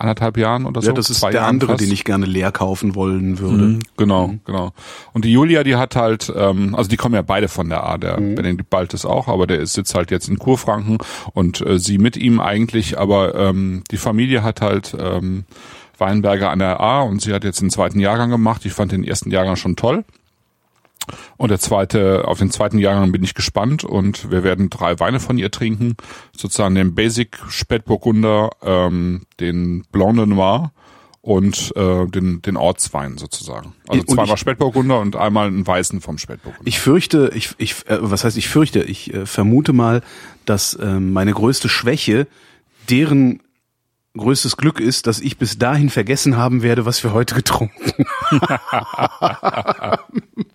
anderthalb Jahren oder so. Ja, das ist der Jahren andere, fast. den ich gerne leer kaufen wollen würde. Mhm, Genau, genau. Und die Julia, die hat halt, ähm, also die kommen ja beide von der A, der Benedikt Baltes auch, aber der ist, sitzt halt jetzt in Kurfranken und äh, sie mit ihm eigentlich, aber ähm, die Familie hat halt ähm, Weinberger an der A und sie hat jetzt den zweiten Jahrgang gemacht. Ich fand den ersten Jahrgang schon toll. Und der zweite, auf den zweiten Jahrgang bin ich gespannt und wir werden drei Weine von ihr trinken. Sozusagen den Basic Spätburgunder, ähm, den Blanc de Noir und äh, den, den Ortswein sozusagen. Also Und zweimal ich- Spätburgunder und einmal einen weißen vom Spätburgunder. Ich fürchte, ich, ich, äh, was heißt ich fürchte? Ich äh, vermute mal, dass ähm, meine größte Schwäche deren größtes Glück ist, dass ich bis dahin vergessen haben werde, was wir heute getrunken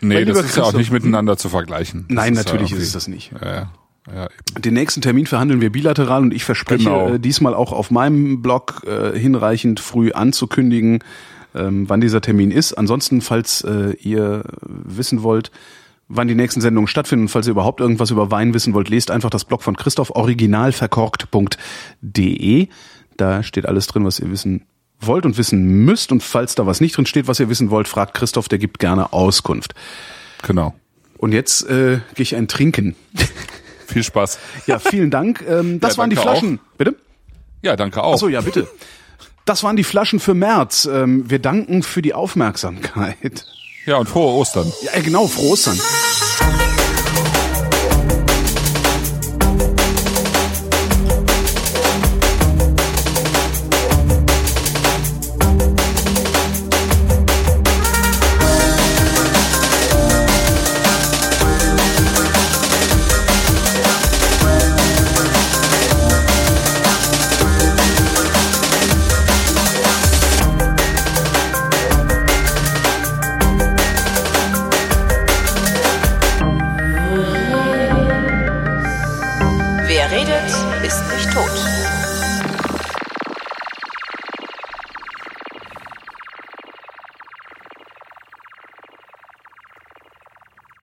nee, das ist ja auch Christoph, nicht miteinander zu vergleichen. Das Nein, ist natürlich ja ist es das nicht. Ja, ja. Den nächsten Termin verhandeln wir bilateral und ich verspreche Genau. äh, diesmal auch auf meinem Blog äh, hinreichend früh anzukündigen, ähm, wann dieser Termin ist. Ansonsten, falls äh, ihr wissen wollt, wann die nächsten Sendungen stattfinden und falls ihr überhaupt irgendwas über Wein wissen wollt, lest einfach das Blog von Christoph originalverkorkt.de. Da steht alles drin, was ihr wissen wollt und wissen müsst. Und falls da was nicht drin steht, was ihr wissen wollt, fragt Christoph, der gibt gerne Auskunft. Genau. Und jetzt äh, gehe ich ein Trinken. Viel Spaß. Ja, vielen Dank. Ähm, das Ja, waren die Flaschen. Bitte? Ja, danke auch. Achso, ja, bitte. Das waren die Flaschen für März. Ähm, wir danken für die Aufmerksamkeit. Ja, und frohe Ostern. Ja, genau, frohe Ostern.